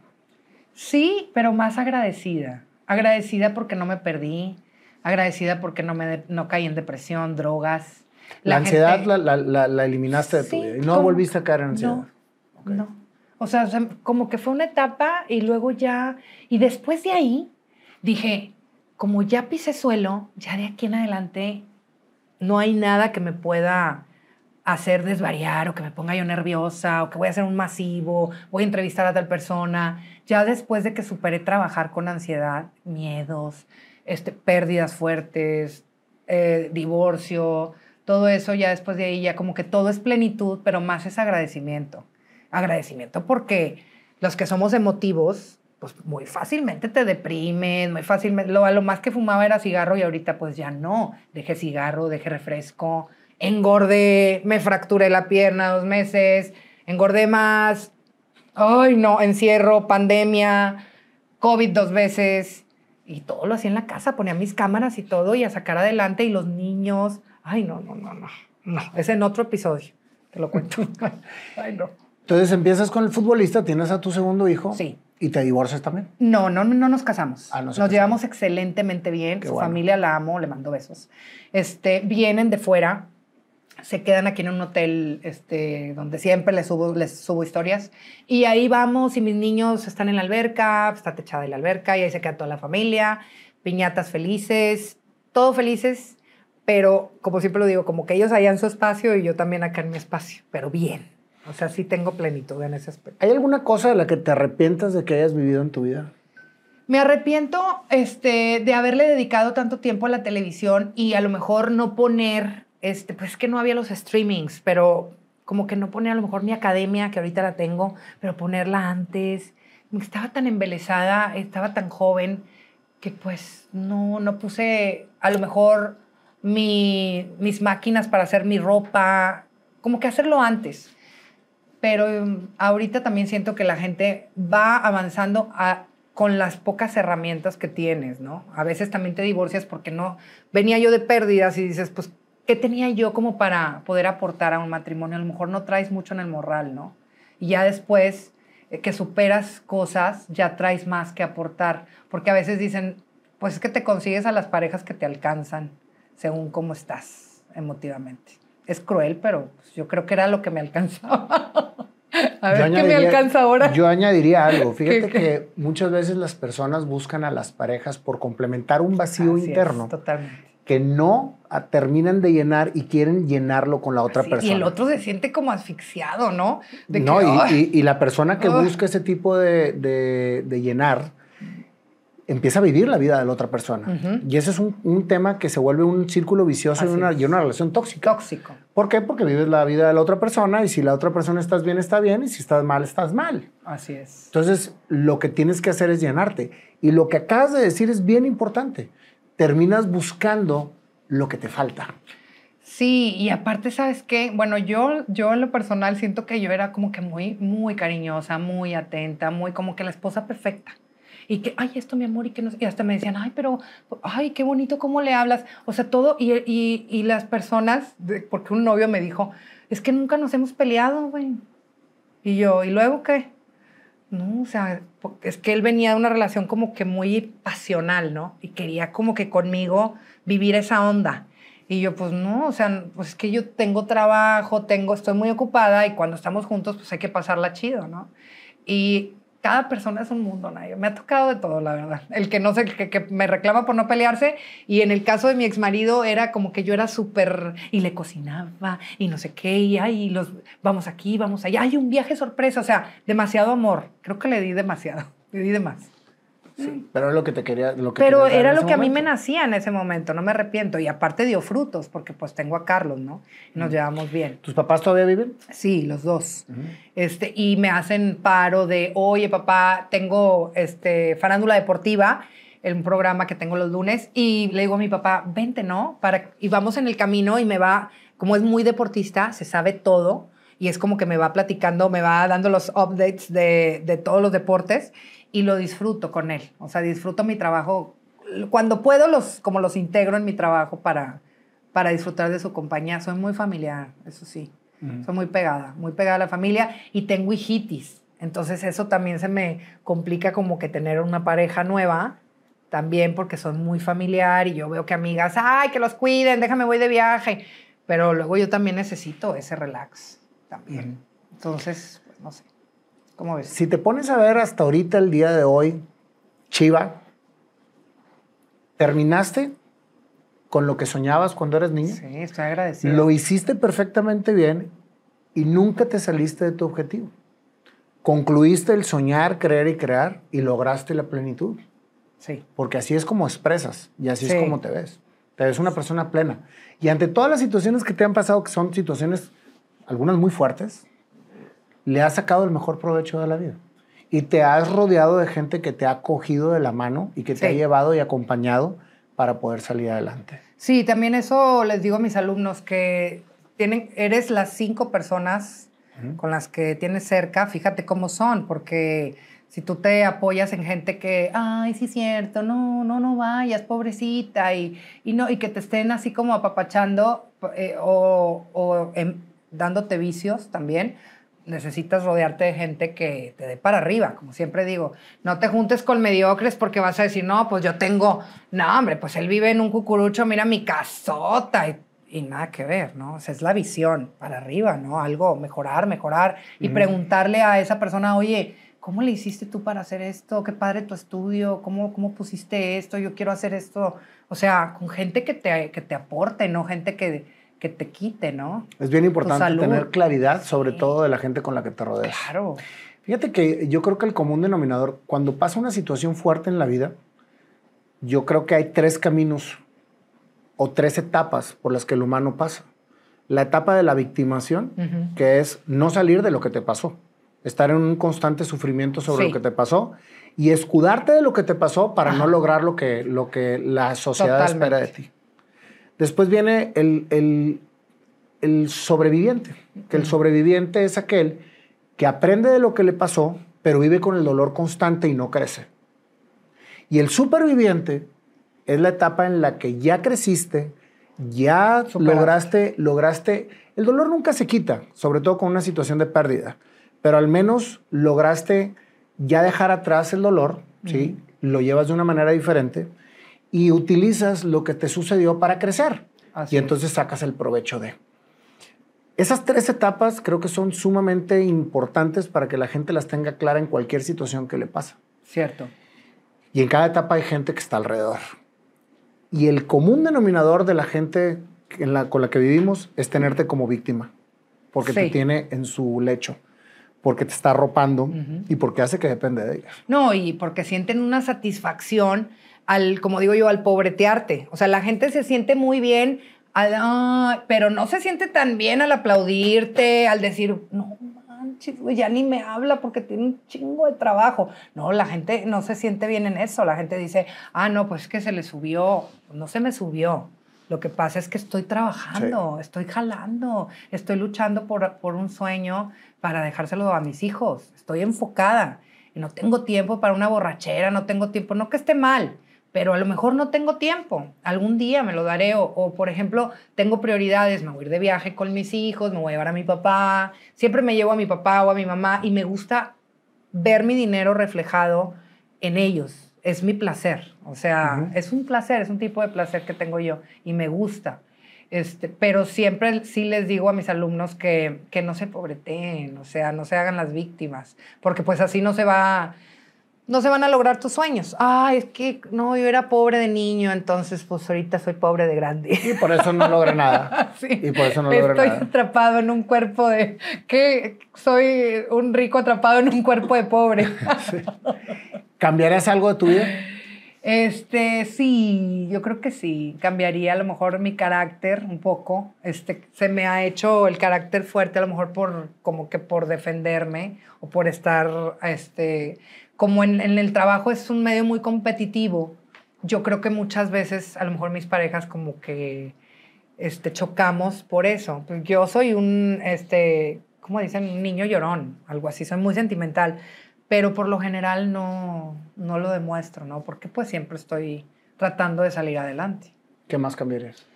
Sí, pero más agradecida. Agradecida porque no me perdí, agradecida porque no, me no caí en depresión, drogas. La, ansiedad gente- la, la- eliminaste de tu vida y no volviste a caer en ansiedad. No, no. O sea, como que fue una etapa y luego ya... Y después de ahí dije, como ya pisé suelo, ya de aquí en adelante no hay nada que me pueda hacer desvariar o que me ponga yo nerviosa o que voy a hacer un masivo, voy a entrevistar a tal persona. Ya después de que superé trabajar con ansiedad, miedos, este, pérdidas fuertes, eh, divorcio, todo eso, ya después de ahí ya como que todo es plenitud, pero más es agradecimiento. Agradecimiento porque los que somos emotivos, pues muy fácilmente te deprimen, muy fácilmente, lo, lo más que fumaba era cigarro y ahorita pues ya no, dejé cigarro, dejé refresco, engordé, me fracturé la pierna dos meses, engordé más, ay no, encierro, pandemia, COVID dos veces, y todo lo hacía en la casa, ponía mis cámaras y todo y a sacar adelante y los niños, ay no, no, no, no, no, es en otro episodio, te lo cuento, ay no. Entonces empiezas con el futbolista, tienes a tu segundo hijo Sí. y te divorcias también. No, no, no nos casamos. Ah, no nos casaron. llevamos excelentemente bien. Qué Su bueno. familia la amo, le mando besos. Este, vienen de fuera, se quedan aquí en un hotel este, donde siempre les subo, les subo historias. Y ahí vamos y mis niños están en la alberca, está techada la alberca y ahí se queda toda la familia, piñatas felices, todo felices, pero como siempre lo digo, como que ellos allá en su espacio y yo también acá en mi espacio, pero bien. O sea, sí tengo plenitud en ese aspecto. ¿Hay alguna cosa de la que te arrepientas de que hayas vivido en tu vida? Me arrepiento este, de haberle dedicado tanto tiempo a la televisión y a lo mejor no poner, este, pues es que no había los streamings, pero como que no poner a lo mejor mi academia, que ahorita la tengo, pero ponerla antes. Estaba tan embelesada, estaba tan joven, que pues no, no puse a lo mejor mi- mis máquinas para hacer mi ropa, como que hacerlo antes pero um, ahorita también siento que la gente va avanzando con las pocas herramientas que tienes, ¿no? A veces también te divorcias porque no, venía yo de pérdidas y dices, pues, ¿qué tenía yo como para poder aportar a un matrimonio? A lo mejor no traes mucho en el morral, ¿no? Y ya después eh, que superas cosas, ya traes más que aportar, porque a veces dicen, pues es que te consigues a las parejas que te alcanzan según cómo estás emotivamente. Es cruel, pero pues, yo creo que era lo que me alcanzaba. A ver, ¿qué me alcanza ahora? Yo añadiría algo. Fíjate ¿Qué- qué? que muchas veces las personas buscan a las parejas por complementar un vacío Así es, interno totalmente. que no ah, terminan de llenar y quieren llenarlo con la otra persona. Y el otro se siente como asfixiado, ¿no? De que, no, y, "Ay". y- y la persona que busca ese tipo de, de- de llenar empieza a vivir la vida de la otra persona. Y ese es un, un tema que se vuelve un círculo vicioso y una, y una relación tóxica. tóxico. ¿Por qué? Porque vives la vida de la otra persona y si la otra persona estás bien, está bien y si estás mal, estás mal. Así es. Entonces, lo que tienes que hacer es llenarte. Y lo que acabas de decir es bien importante. Terminas buscando lo que te falta. Sí, y aparte, ¿sabes qué? Bueno, yo, yo en lo personal siento que yo era como que muy, muy cariñosa, muy atenta, muy como que la esposa perfecta. Y que, ay, esto, mi amor, y que no Y hasta me decían, ay, pero, ay, qué bonito cómo le hablas. O sea, todo. Y, y, y las personas, de- porque un novio me dijo, es que nunca nos hemos peleado, güey. Y yo, ¿y luego qué? No, o sea, es que él venía de una relación como que muy pasional, ¿no? Y quería como que conmigo vivir esa onda. Y yo, pues no, o sea, pues es que yo tengo trabajo, tengo, estoy muy ocupada y cuando estamos juntos, pues hay que pasarla chido, ¿no? Y cada persona es un mundo, Nayo. Me ha tocado de todo, la verdad. El que no sé, que, que me reclama por no pelearse. Y en el caso de mi ex marido era como que yo era súper. Y le cocinaba y no sé qué. Y ay, los, vamos aquí, vamos allá. Hay un viaje sorpresa. O sea, demasiado amor. Creo que le di demasiado. Le di de más. Pero es lo que te quería. Lo que Pero querías dar era lo que a mí me nacía en ese momento. No me arrepiento. Y aparte dio frutos, porque pues tengo a Carlos, ¿no? Y nos llevamos bien. ¿Tus papás todavía viven? Sí, los dos. este, y me hacen paro de, oye, papá, tengo este, farándula deportiva, un programa que tengo los lunes, y le digo a mi papá, vente, ¿no? Para, y vamos en el camino y me va, como es muy deportista, se sabe todo, y es como que me va platicando, me va dando los updates de, de todos los deportes, y lo disfruto con él. O sea, disfruto mi trabajo. Cuando puedo, los, como los integro en mi trabajo para, para disfrutar de su compañía. Soy muy familiar, eso sí. Soy muy pegada, muy pegada a la familia y tengo hijitis. Entonces eso también se me complica como que tener una pareja nueva, también porque son muy familiar y yo veo que amigas, ay, que los cuiden, déjame voy de viaje. Pero luego yo también necesito ese relax también. Entonces, pues no sé. ¿Cómo ves? Si te pones a ver hasta ahorita, el día de hoy, Chiva, ¿terminaste con lo que soñabas cuando eras niño? Sí, estoy agradecida. Lo hiciste perfectamente bien y nunca te saliste de tu objetivo. Concluiste el soñar, creer y crear y lograste la plenitud. Sí. Porque así es como expresas y así Sí. es como te ves. Te ves una persona plena. Y ante todas las situaciones que te han pasado, que son situaciones, algunas muy fuertes, le has sacado el mejor provecho de la vida. Y te has rodeado de gente que te ha cogido de la mano y que te Sí. ha llevado y acompañado para poder salir adelante. Sí, también eso les digo a mis alumnos que tienen, eres las cinco personas con las que tienes cerca, fíjate cómo son, porque si tú te apoyas en gente que, ay, sí es cierto, no, no, no vayas, pobrecita, y, y, no, y que te estén así como apapachando eh, o, o em, dándote vicios también, necesitas rodearte de gente que te dé para arriba, como siempre digo. No te juntes con mediocres porque vas a decir, no, pues yo tengo, no, hombre, pues él vive en un cucurucho, mira mi casota y, y nada que ver, ¿no? O sea, es la visión para arriba, ¿no? Algo, mejorar, mejorar y preguntarle a esa persona, oye, ¿cómo le hiciste tú para hacer esto? Qué padre tu estudio, ¿cómo, cómo pusiste esto? Yo quiero hacer esto. O sea, con gente que te, que te aporte, no gente que, que te quite, ¿no? Es bien importante tener claridad, sobre todo de la gente con la que te rodeas. Claro. Fíjate que yo creo que el común denominador, cuando pasa una situación fuerte en la vida, yo creo que hay tres caminos o tres etapas por las que el humano pasa. La etapa de la victimación, Ujú. que es no salir de lo que te pasó, estar en un constante sufrimiento sobre Sí. lo que te pasó y escudarte de lo que te pasó para no Ajá. lograr lo que, lo que la sociedad espera de Totalmente. ti. Después viene el, el- el sobreviviente, que el sobreviviente es aquel que aprende de lo que le pasó, pero vive con el dolor constante y no crece. Y el superviviente es la etapa en la que ya creciste, ya Superaste. lograste, lograste, el dolor nunca se quita, sobre todo con una situación de pérdida, pero al menos lograste ya dejar atrás el dolor, ¿sí? Lo llevas de una manera diferente y utilizas lo que te sucedió para crecer. Así y es. entonces sacas el provecho de. Esas tres etapas creo que son sumamente importantes para que la gente las tenga clara en cualquier situación que le pasa. Cierto. Y en cada etapa hay gente que está alrededor. Y el común denominador de la gente en la- con la que vivimos es tenerte como víctima, porque te tiene en su lecho, porque te está arropando y porque hace que depende de ella. No, y porque sienten una satisfacción al, como digo yo, al pobretearte. O sea, la gente se siente muy bien, al, "Ah", pero no se siente tan bien al aplaudirte, al decir, no manches, ya ni me habla porque tiene un chingo de trabajo. No, la gente no se siente bien en eso. La gente dice, ah, no, pues es que se le subió. No se me subió. Lo que pasa es que estoy trabajando, estoy jalando, estoy luchando por, por un sueño para dejárselo a mis hijos. Estoy enfocada. No tengo tiempo para una borrachera, no tengo tiempo, no que esté mal, pero a lo mejor no tengo tiempo. Algún día me lo daré. O, o, por ejemplo, tengo prioridades, me voy a ir de viaje con mis hijos, me voy a llevar a mi papá. Siempre me llevo a mi papá o a mi mamá y me gusta ver mi dinero reflejado en ellos. Es mi placer. O sea, es un placer, es un tipo de placer que tengo yo y me gusta. Este, pero siempre sí les digo a mis alumnos que, que no se pobreteen, o sea, no se hagan las víctimas, porque pues así no se va, no se van a lograr tus sueños. Ay, es que no, yo era pobre de niño, entonces pues ahorita soy pobre de grande. Y por eso no logra nada. Sí. Y por eso no logra Estoy nada. atrapado en un cuerpo de... que soy un rico atrapado en un cuerpo de pobre. ¿Cambiarías algo de tu vida? Este, sí, yo creo que sí. Cambiaría a lo mejor mi carácter un poco. Este, se me ha hecho el carácter fuerte a lo mejor por, como que por defenderme o por estar, este, como en, en el trabajo es un medio muy competitivo. Yo creo que muchas veces a lo mejor mis parejas como que, este, chocamos por eso. Yo soy un, este, ¿cómo dicen? Un niño llorón, algo así. Soy muy sentimental pero por lo general no, no lo demuestro, ¿no? Porque pues siempre estoy tratando de salir adelante. ¿Qué más cambiarías?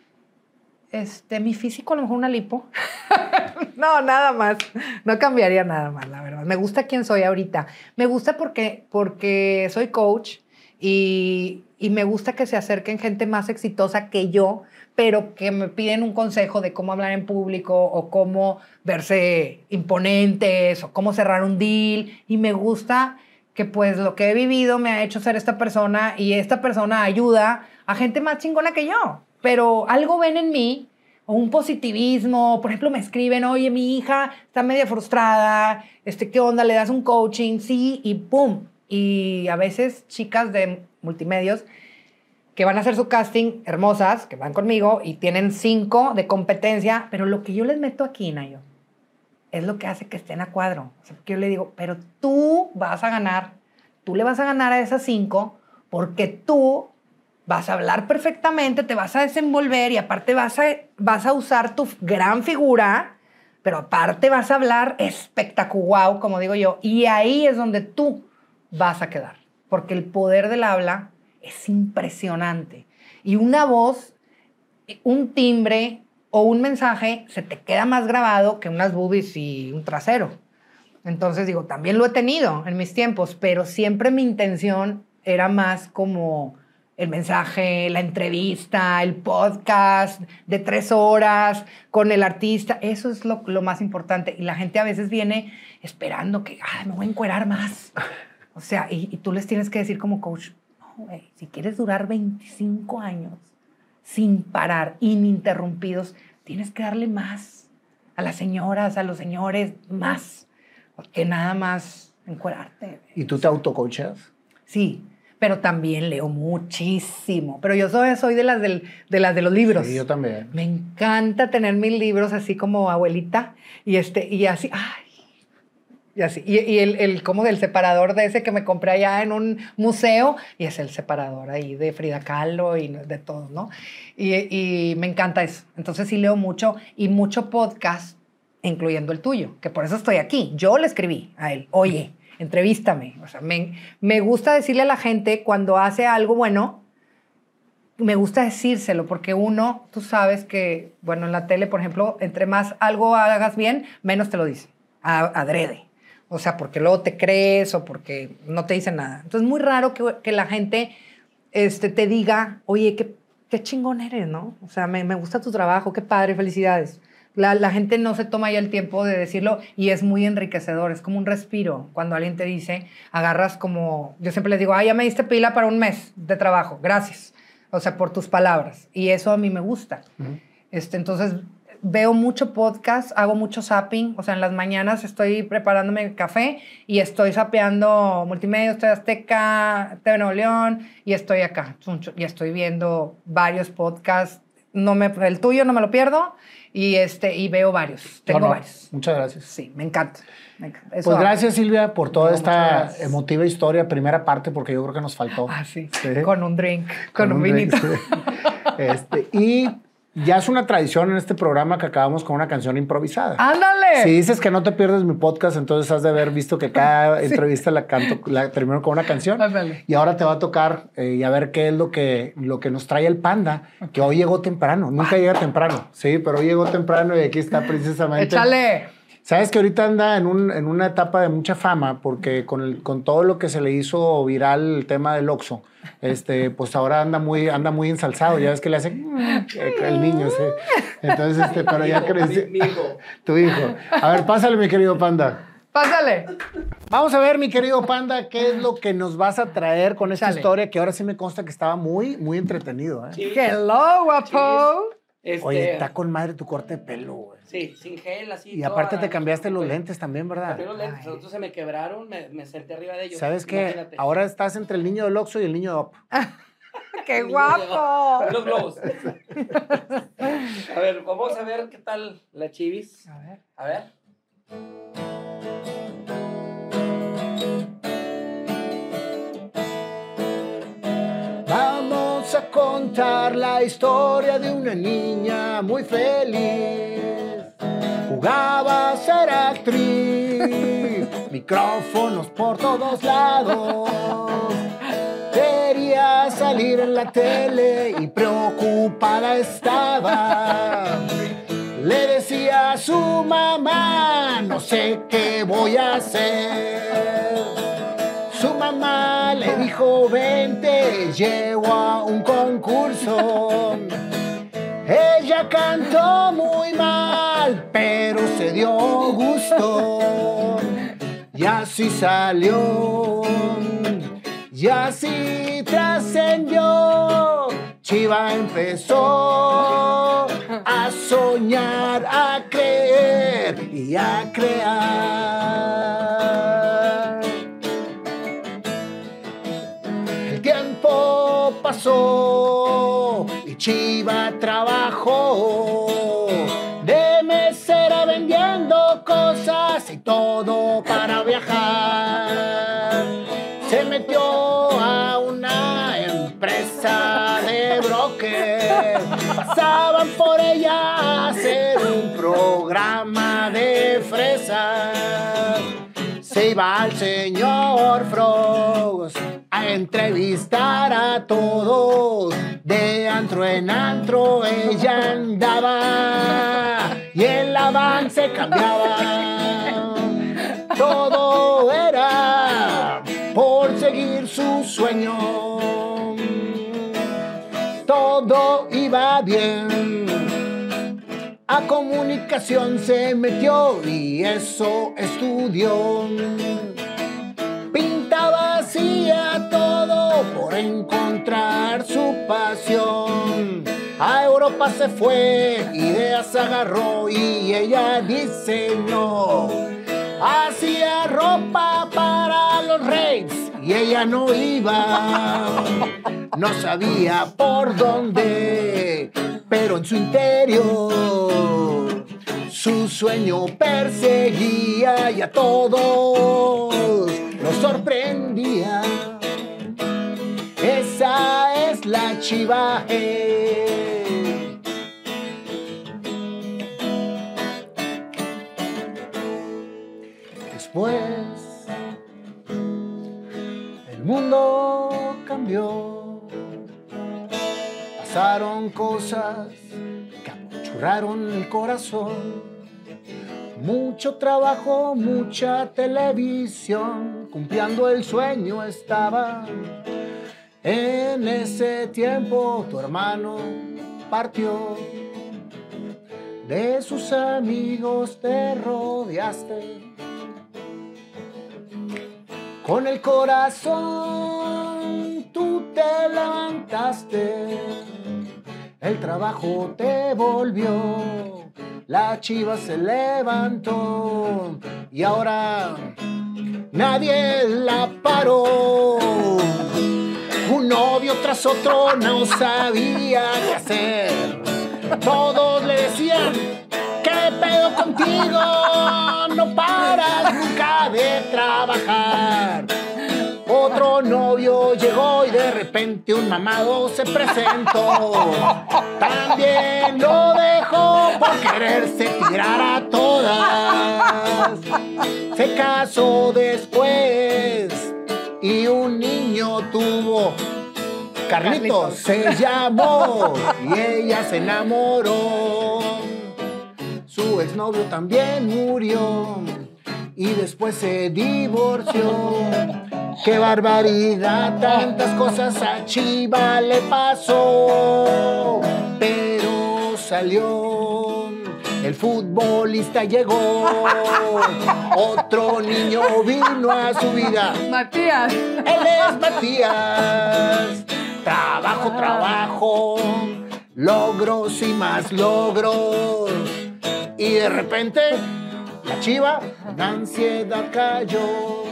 Este, mi físico a lo mejor una lipo. no, nada más. No cambiaría nada más, la verdad. Me gusta quién soy ahorita. Me gusta porque, porque soy coach y, y me gusta que se acerquen gente más exitosa que yo, pero que me piden un consejo de cómo hablar en público o cómo verse imponentes o cómo cerrar un deal. Y me gusta que pues lo que he vivido me ha hecho ser esta persona y esta persona ayuda a gente más chingona que yo. Pero algo ven en mí o un positivismo, por ejemplo, me escriben, oye, mi hija está media frustrada, este, ¿qué onda? ¿Le das un coaching? Sí, y ¡pum! Y a veces chicas de multimedios que van a hacer su casting, hermosas, que van conmigo y tienen cinco de competencia, pero lo que yo les meto aquí, Nayo, es lo que hace que estén a cuadro. O sea, yo le digo, pero tú vas a ganar, tú le vas a ganar a esas cinco porque tú vas a hablar perfectamente, te vas a desenvolver y aparte vas a, vas a usar tu gran figura, pero aparte vas a hablar espectacular, como digo yo, y ahí es donde tú vas a quedar, porque el poder del habla es impresionante. Y una voz, un timbre o un mensaje se te queda más grabado que unas boobies y un trasero. Entonces digo, también lo he tenido en mis tiempos, pero siempre mi intención era más como el mensaje, la entrevista, el podcast de tres horas con el artista. Eso es lo, lo más importante. Y la gente a veces viene esperando que, ah, me voy a encuerar más. O sea, y, y tú les tienes que decir como coach, no, güey, si quieres durar 25 años sin parar, ininterrumpidos, tienes que darle más a las señoras, a los señores, más, que nada más encuerarte. ¿Y tú te autocoacheas? Sí, pero también leo muchísimo. Pero yo soy, soy de, las del, de las de los libros. Sí, yo también. Me encanta tener mis libros así como abuelita y, este, y así, ay, y así. Y, y el, el, como del separador de ese que me compré allá en un museo, y es el separador ahí de Frida Kahlo y de todo, ¿no? Y, y me encanta eso. Entonces sí leo mucho y mucho podcast, incluyendo el tuyo, que por eso estoy aquí. Yo le escribí a él, oye, entrevístame. O sea, me, me gusta decirle a la gente cuando hace algo bueno, me gusta decírselo porque uno, tú sabes que, bueno, en la tele, por ejemplo, entre más algo hagas bien, menos te lo dicen, a- adrede. O sea, porque luego te crees o porque no te dicen nada. Entonces, es muy raro que, que la gente este, te diga, oye, qué, qué chingón eres, ¿no? O sea, me, me gusta tu trabajo, qué padre, felicidades. La, la gente no se toma ya el tiempo de decirlo y es muy enriquecedor, es como un respiro. Cuando alguien te dice, agarras como, yo siempre les digo, ah, ya me diste pila para un mes de trabajo, gracias. O sea, por tus palabras. Y eso a mí me gusta. este, entonces, veo mucho podcast, hago mucho zapping, o sea, en las mañanas estoy preparándome café y estoy zapeando multimedia, estoy Azteca, TV Nuevo León y estoy acá, y estoy viendo varios podcasts, no me, el tuyo no me lo pierdo y, este, y veo varios, tengo No, no, varios. Muchas gracias. Sí, me encanta. me encanta. Eso Pues gracias Silvia por toda No, esta emotiva historia, primera parte, porque yo creo que nos faltó. Ah, sí. Sí. Con un drink, con, un, drink, vinito. sí. Este, y ya es una tradición en este programa que acabamos con una canción improvisada. ¡Ándale! Si dices que no te pierdes mi podcast, entonces has de haber visto que cada entrevista la canto, la termino con una canción. Ándale. Y ahora te va a tocar eh, y a ver qué es lo que, lo que nos trae el panda, que hoy llegó temprano. Nunca llega temprano, sí, pero hoy llegó temprano y aquí está precisamente. Échale. Sabes que ahorita anda en, un- en una etapa de mucha fama porque con, el- con todo lo que se le hizo viral el tema del Oxxo, este, pues ahora anda muy, anda muy ensalzado. Ya ves que le hace "Mm", el niño, sí. Entonces, este, pero ya creció. mi hijo. Tu hijo. A ver, pásale, mi querido panda. Pásale. Vamos a ver, mi querido panda, qué es lo que nos vas a traer con esta Chale. historia que ahora sí me consta que estaba muy, muy entretenido. ¿eh? Hello, guapo. Este, Oye, está con madre tu corte de pelo, güey. Sí, sin gel, así. Y aparte te cambiaste los lentes también, ¿verdad? cambié los lentes, otros se me quebraron, me, me senté arriba de ellos. ¿Sabes qué? imagínate. Ahora estás entre el niño del Oxxo y el niño de Op. ¡Qué guapo! Los globos. a ver, vamos a ver qué tal la chivis. A ver. A ver. La historia de una niña muy feliz. Jugaba a ser actriz, micrófonos por todos lados. Quería salir en la tele y preocupada estaba. Le decía a su mamá, no sé qué voy a hacer. Su mamá vente, llevo a un concurso. Ella cantó muy mal, pero se dio gusto. Y así salió, y así trascendió. Chiva empezó a soñar, a creer y a crear. Pasó y Chiva trabajó de mesera vendiendo cosas y todo para viajar. Se metió a una empresa de broker. Pasaban por ella a hacer un programa de fresas se iba al señor Frogs a entrevistar a todos. De antro en antro ella andaba y el avance cambiaba. Todo era por seguir su sueño. Todo iba bien. A comunicación se metió y eso estudió. Hacía todo por encontrar su pasión. A Europa se fue, ideas agarró y ella diseñó. Hacía ropa para los raves y ella no iba. No sabía por dónde, pero en su interior su sueño perseguía y a todos los sorprendía. Esa es la chivaje. Después, el mundo cambió. Pasaron cosas que apachurraron el corazón. Mucho trabajo, mucha televisión, cumpliendo el sueño estaba. En ese tiempo tu hermano partió. De sus amigos te rodeaste. Con el corazón tú te levantaste. El trabajo te volvió. La chiva se levantó. Y ahora nadie la paró. Un novio tras otro no sabía qué hacer. Todos le decían, ¿qué pedo contigo? No paras nunca de trabajar. Repente un mamado se presentó. También lo dejó por quererse tirar a todas. Se casó después y un niño tuvo. Carlitos se llamó y ella se enamoró. Su ex exnovio también murió y después se divorció. ¡Qué barbaridad! Tantas cosas a Chiva le pasó, pero salió. El futbolista llegó, otro niño vino a su vida. Matías. Él es Matías. Trabajo, trabajo, logros y más logros. Y de repente, la chiva, la ansiedad cayó.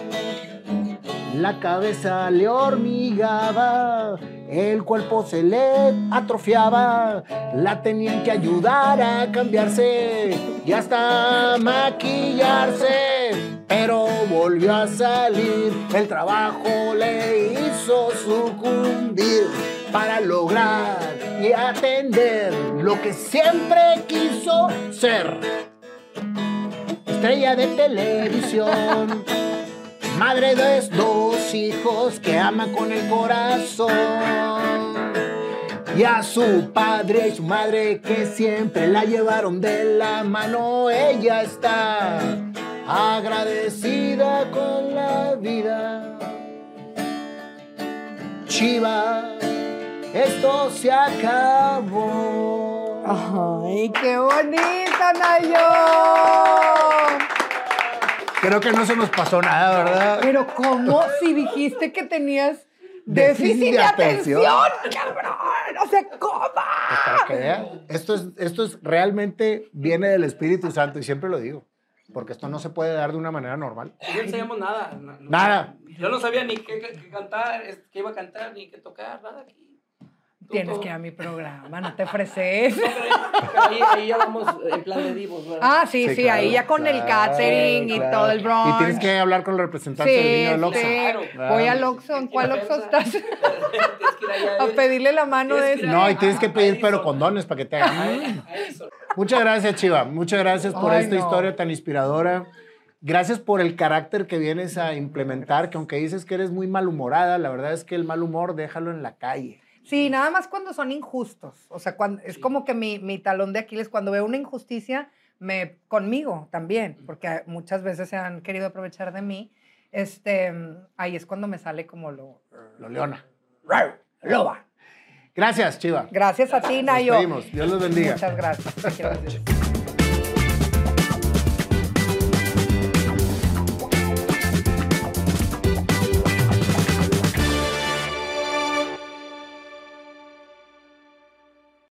La cabeza le hormigaba, el cuerpo se le atrofiaba, la tenían que ayudar a cambiarse y hasta maquillarse, pero volvió a salir, el trabajo le hizo sucumbir para lograr y atender lo que siempre quiso ser. Estrella de televisión. Madre de dos hijos que ama con el corazón. Y a su padre y su madre que siempre la llevaron de la mano. Ella está agradecida con la vida. Chiva, esto se acabó. Ay, qué bonita, Nayo. Creo que no se nos pasó nada, ¿verdad? Pero ¿cómo si dijiste que tenías déficit de, atención, cabrón? O sea, ¿cómo? Pues para que vean, esto es, esto es realmente viene del Espíritu Santo y siempre lo digo, porque esto no se puede dar de una manera normal. No enseñamos nada. no- Nada. Yo no sabía ni qué, qué- qué cantar, qué iba a cantar, ni qué tocar, nada aquí. Tienes que ir a mi programa, no te ofreces. No, pero- ahí, ahí ya vamos en plan de divos, ¿verdad? Ah, sí, sí, claro, ahí ya con el claro, catering y todo el brunch. Y tienes que hablar con el representante del niño del Oxxo. sí. Claro. Voy al Oxxo. ¿En cuál Oxxo estás? Tienes que ir allá A pedirle la mano de... Ir No, y tienes que pedir pero condones para que te hagan. Muchas gracias, Chiva. Muchas gracias por Ay, esta no. historia tan inspiradora. Gracias por el carácter que vienes a implementar, que aunque dices que eres muy malhumorada, la verdad es que el mal humor déjalo en la calle. Sí, nada más cuando son injustos. O sea, cuando, es como que mi, mi talón de Aquiles, cuando veo una injusticia, me, conmigo también, porque muchas veces se han querido aprovechar de mí, este, ahí es cuando me sale como lo... Lo leona. Loba. Gracias, Chiva. Gracias a ti, Nos Nayo. Dios los bendiga. Muchas gracias.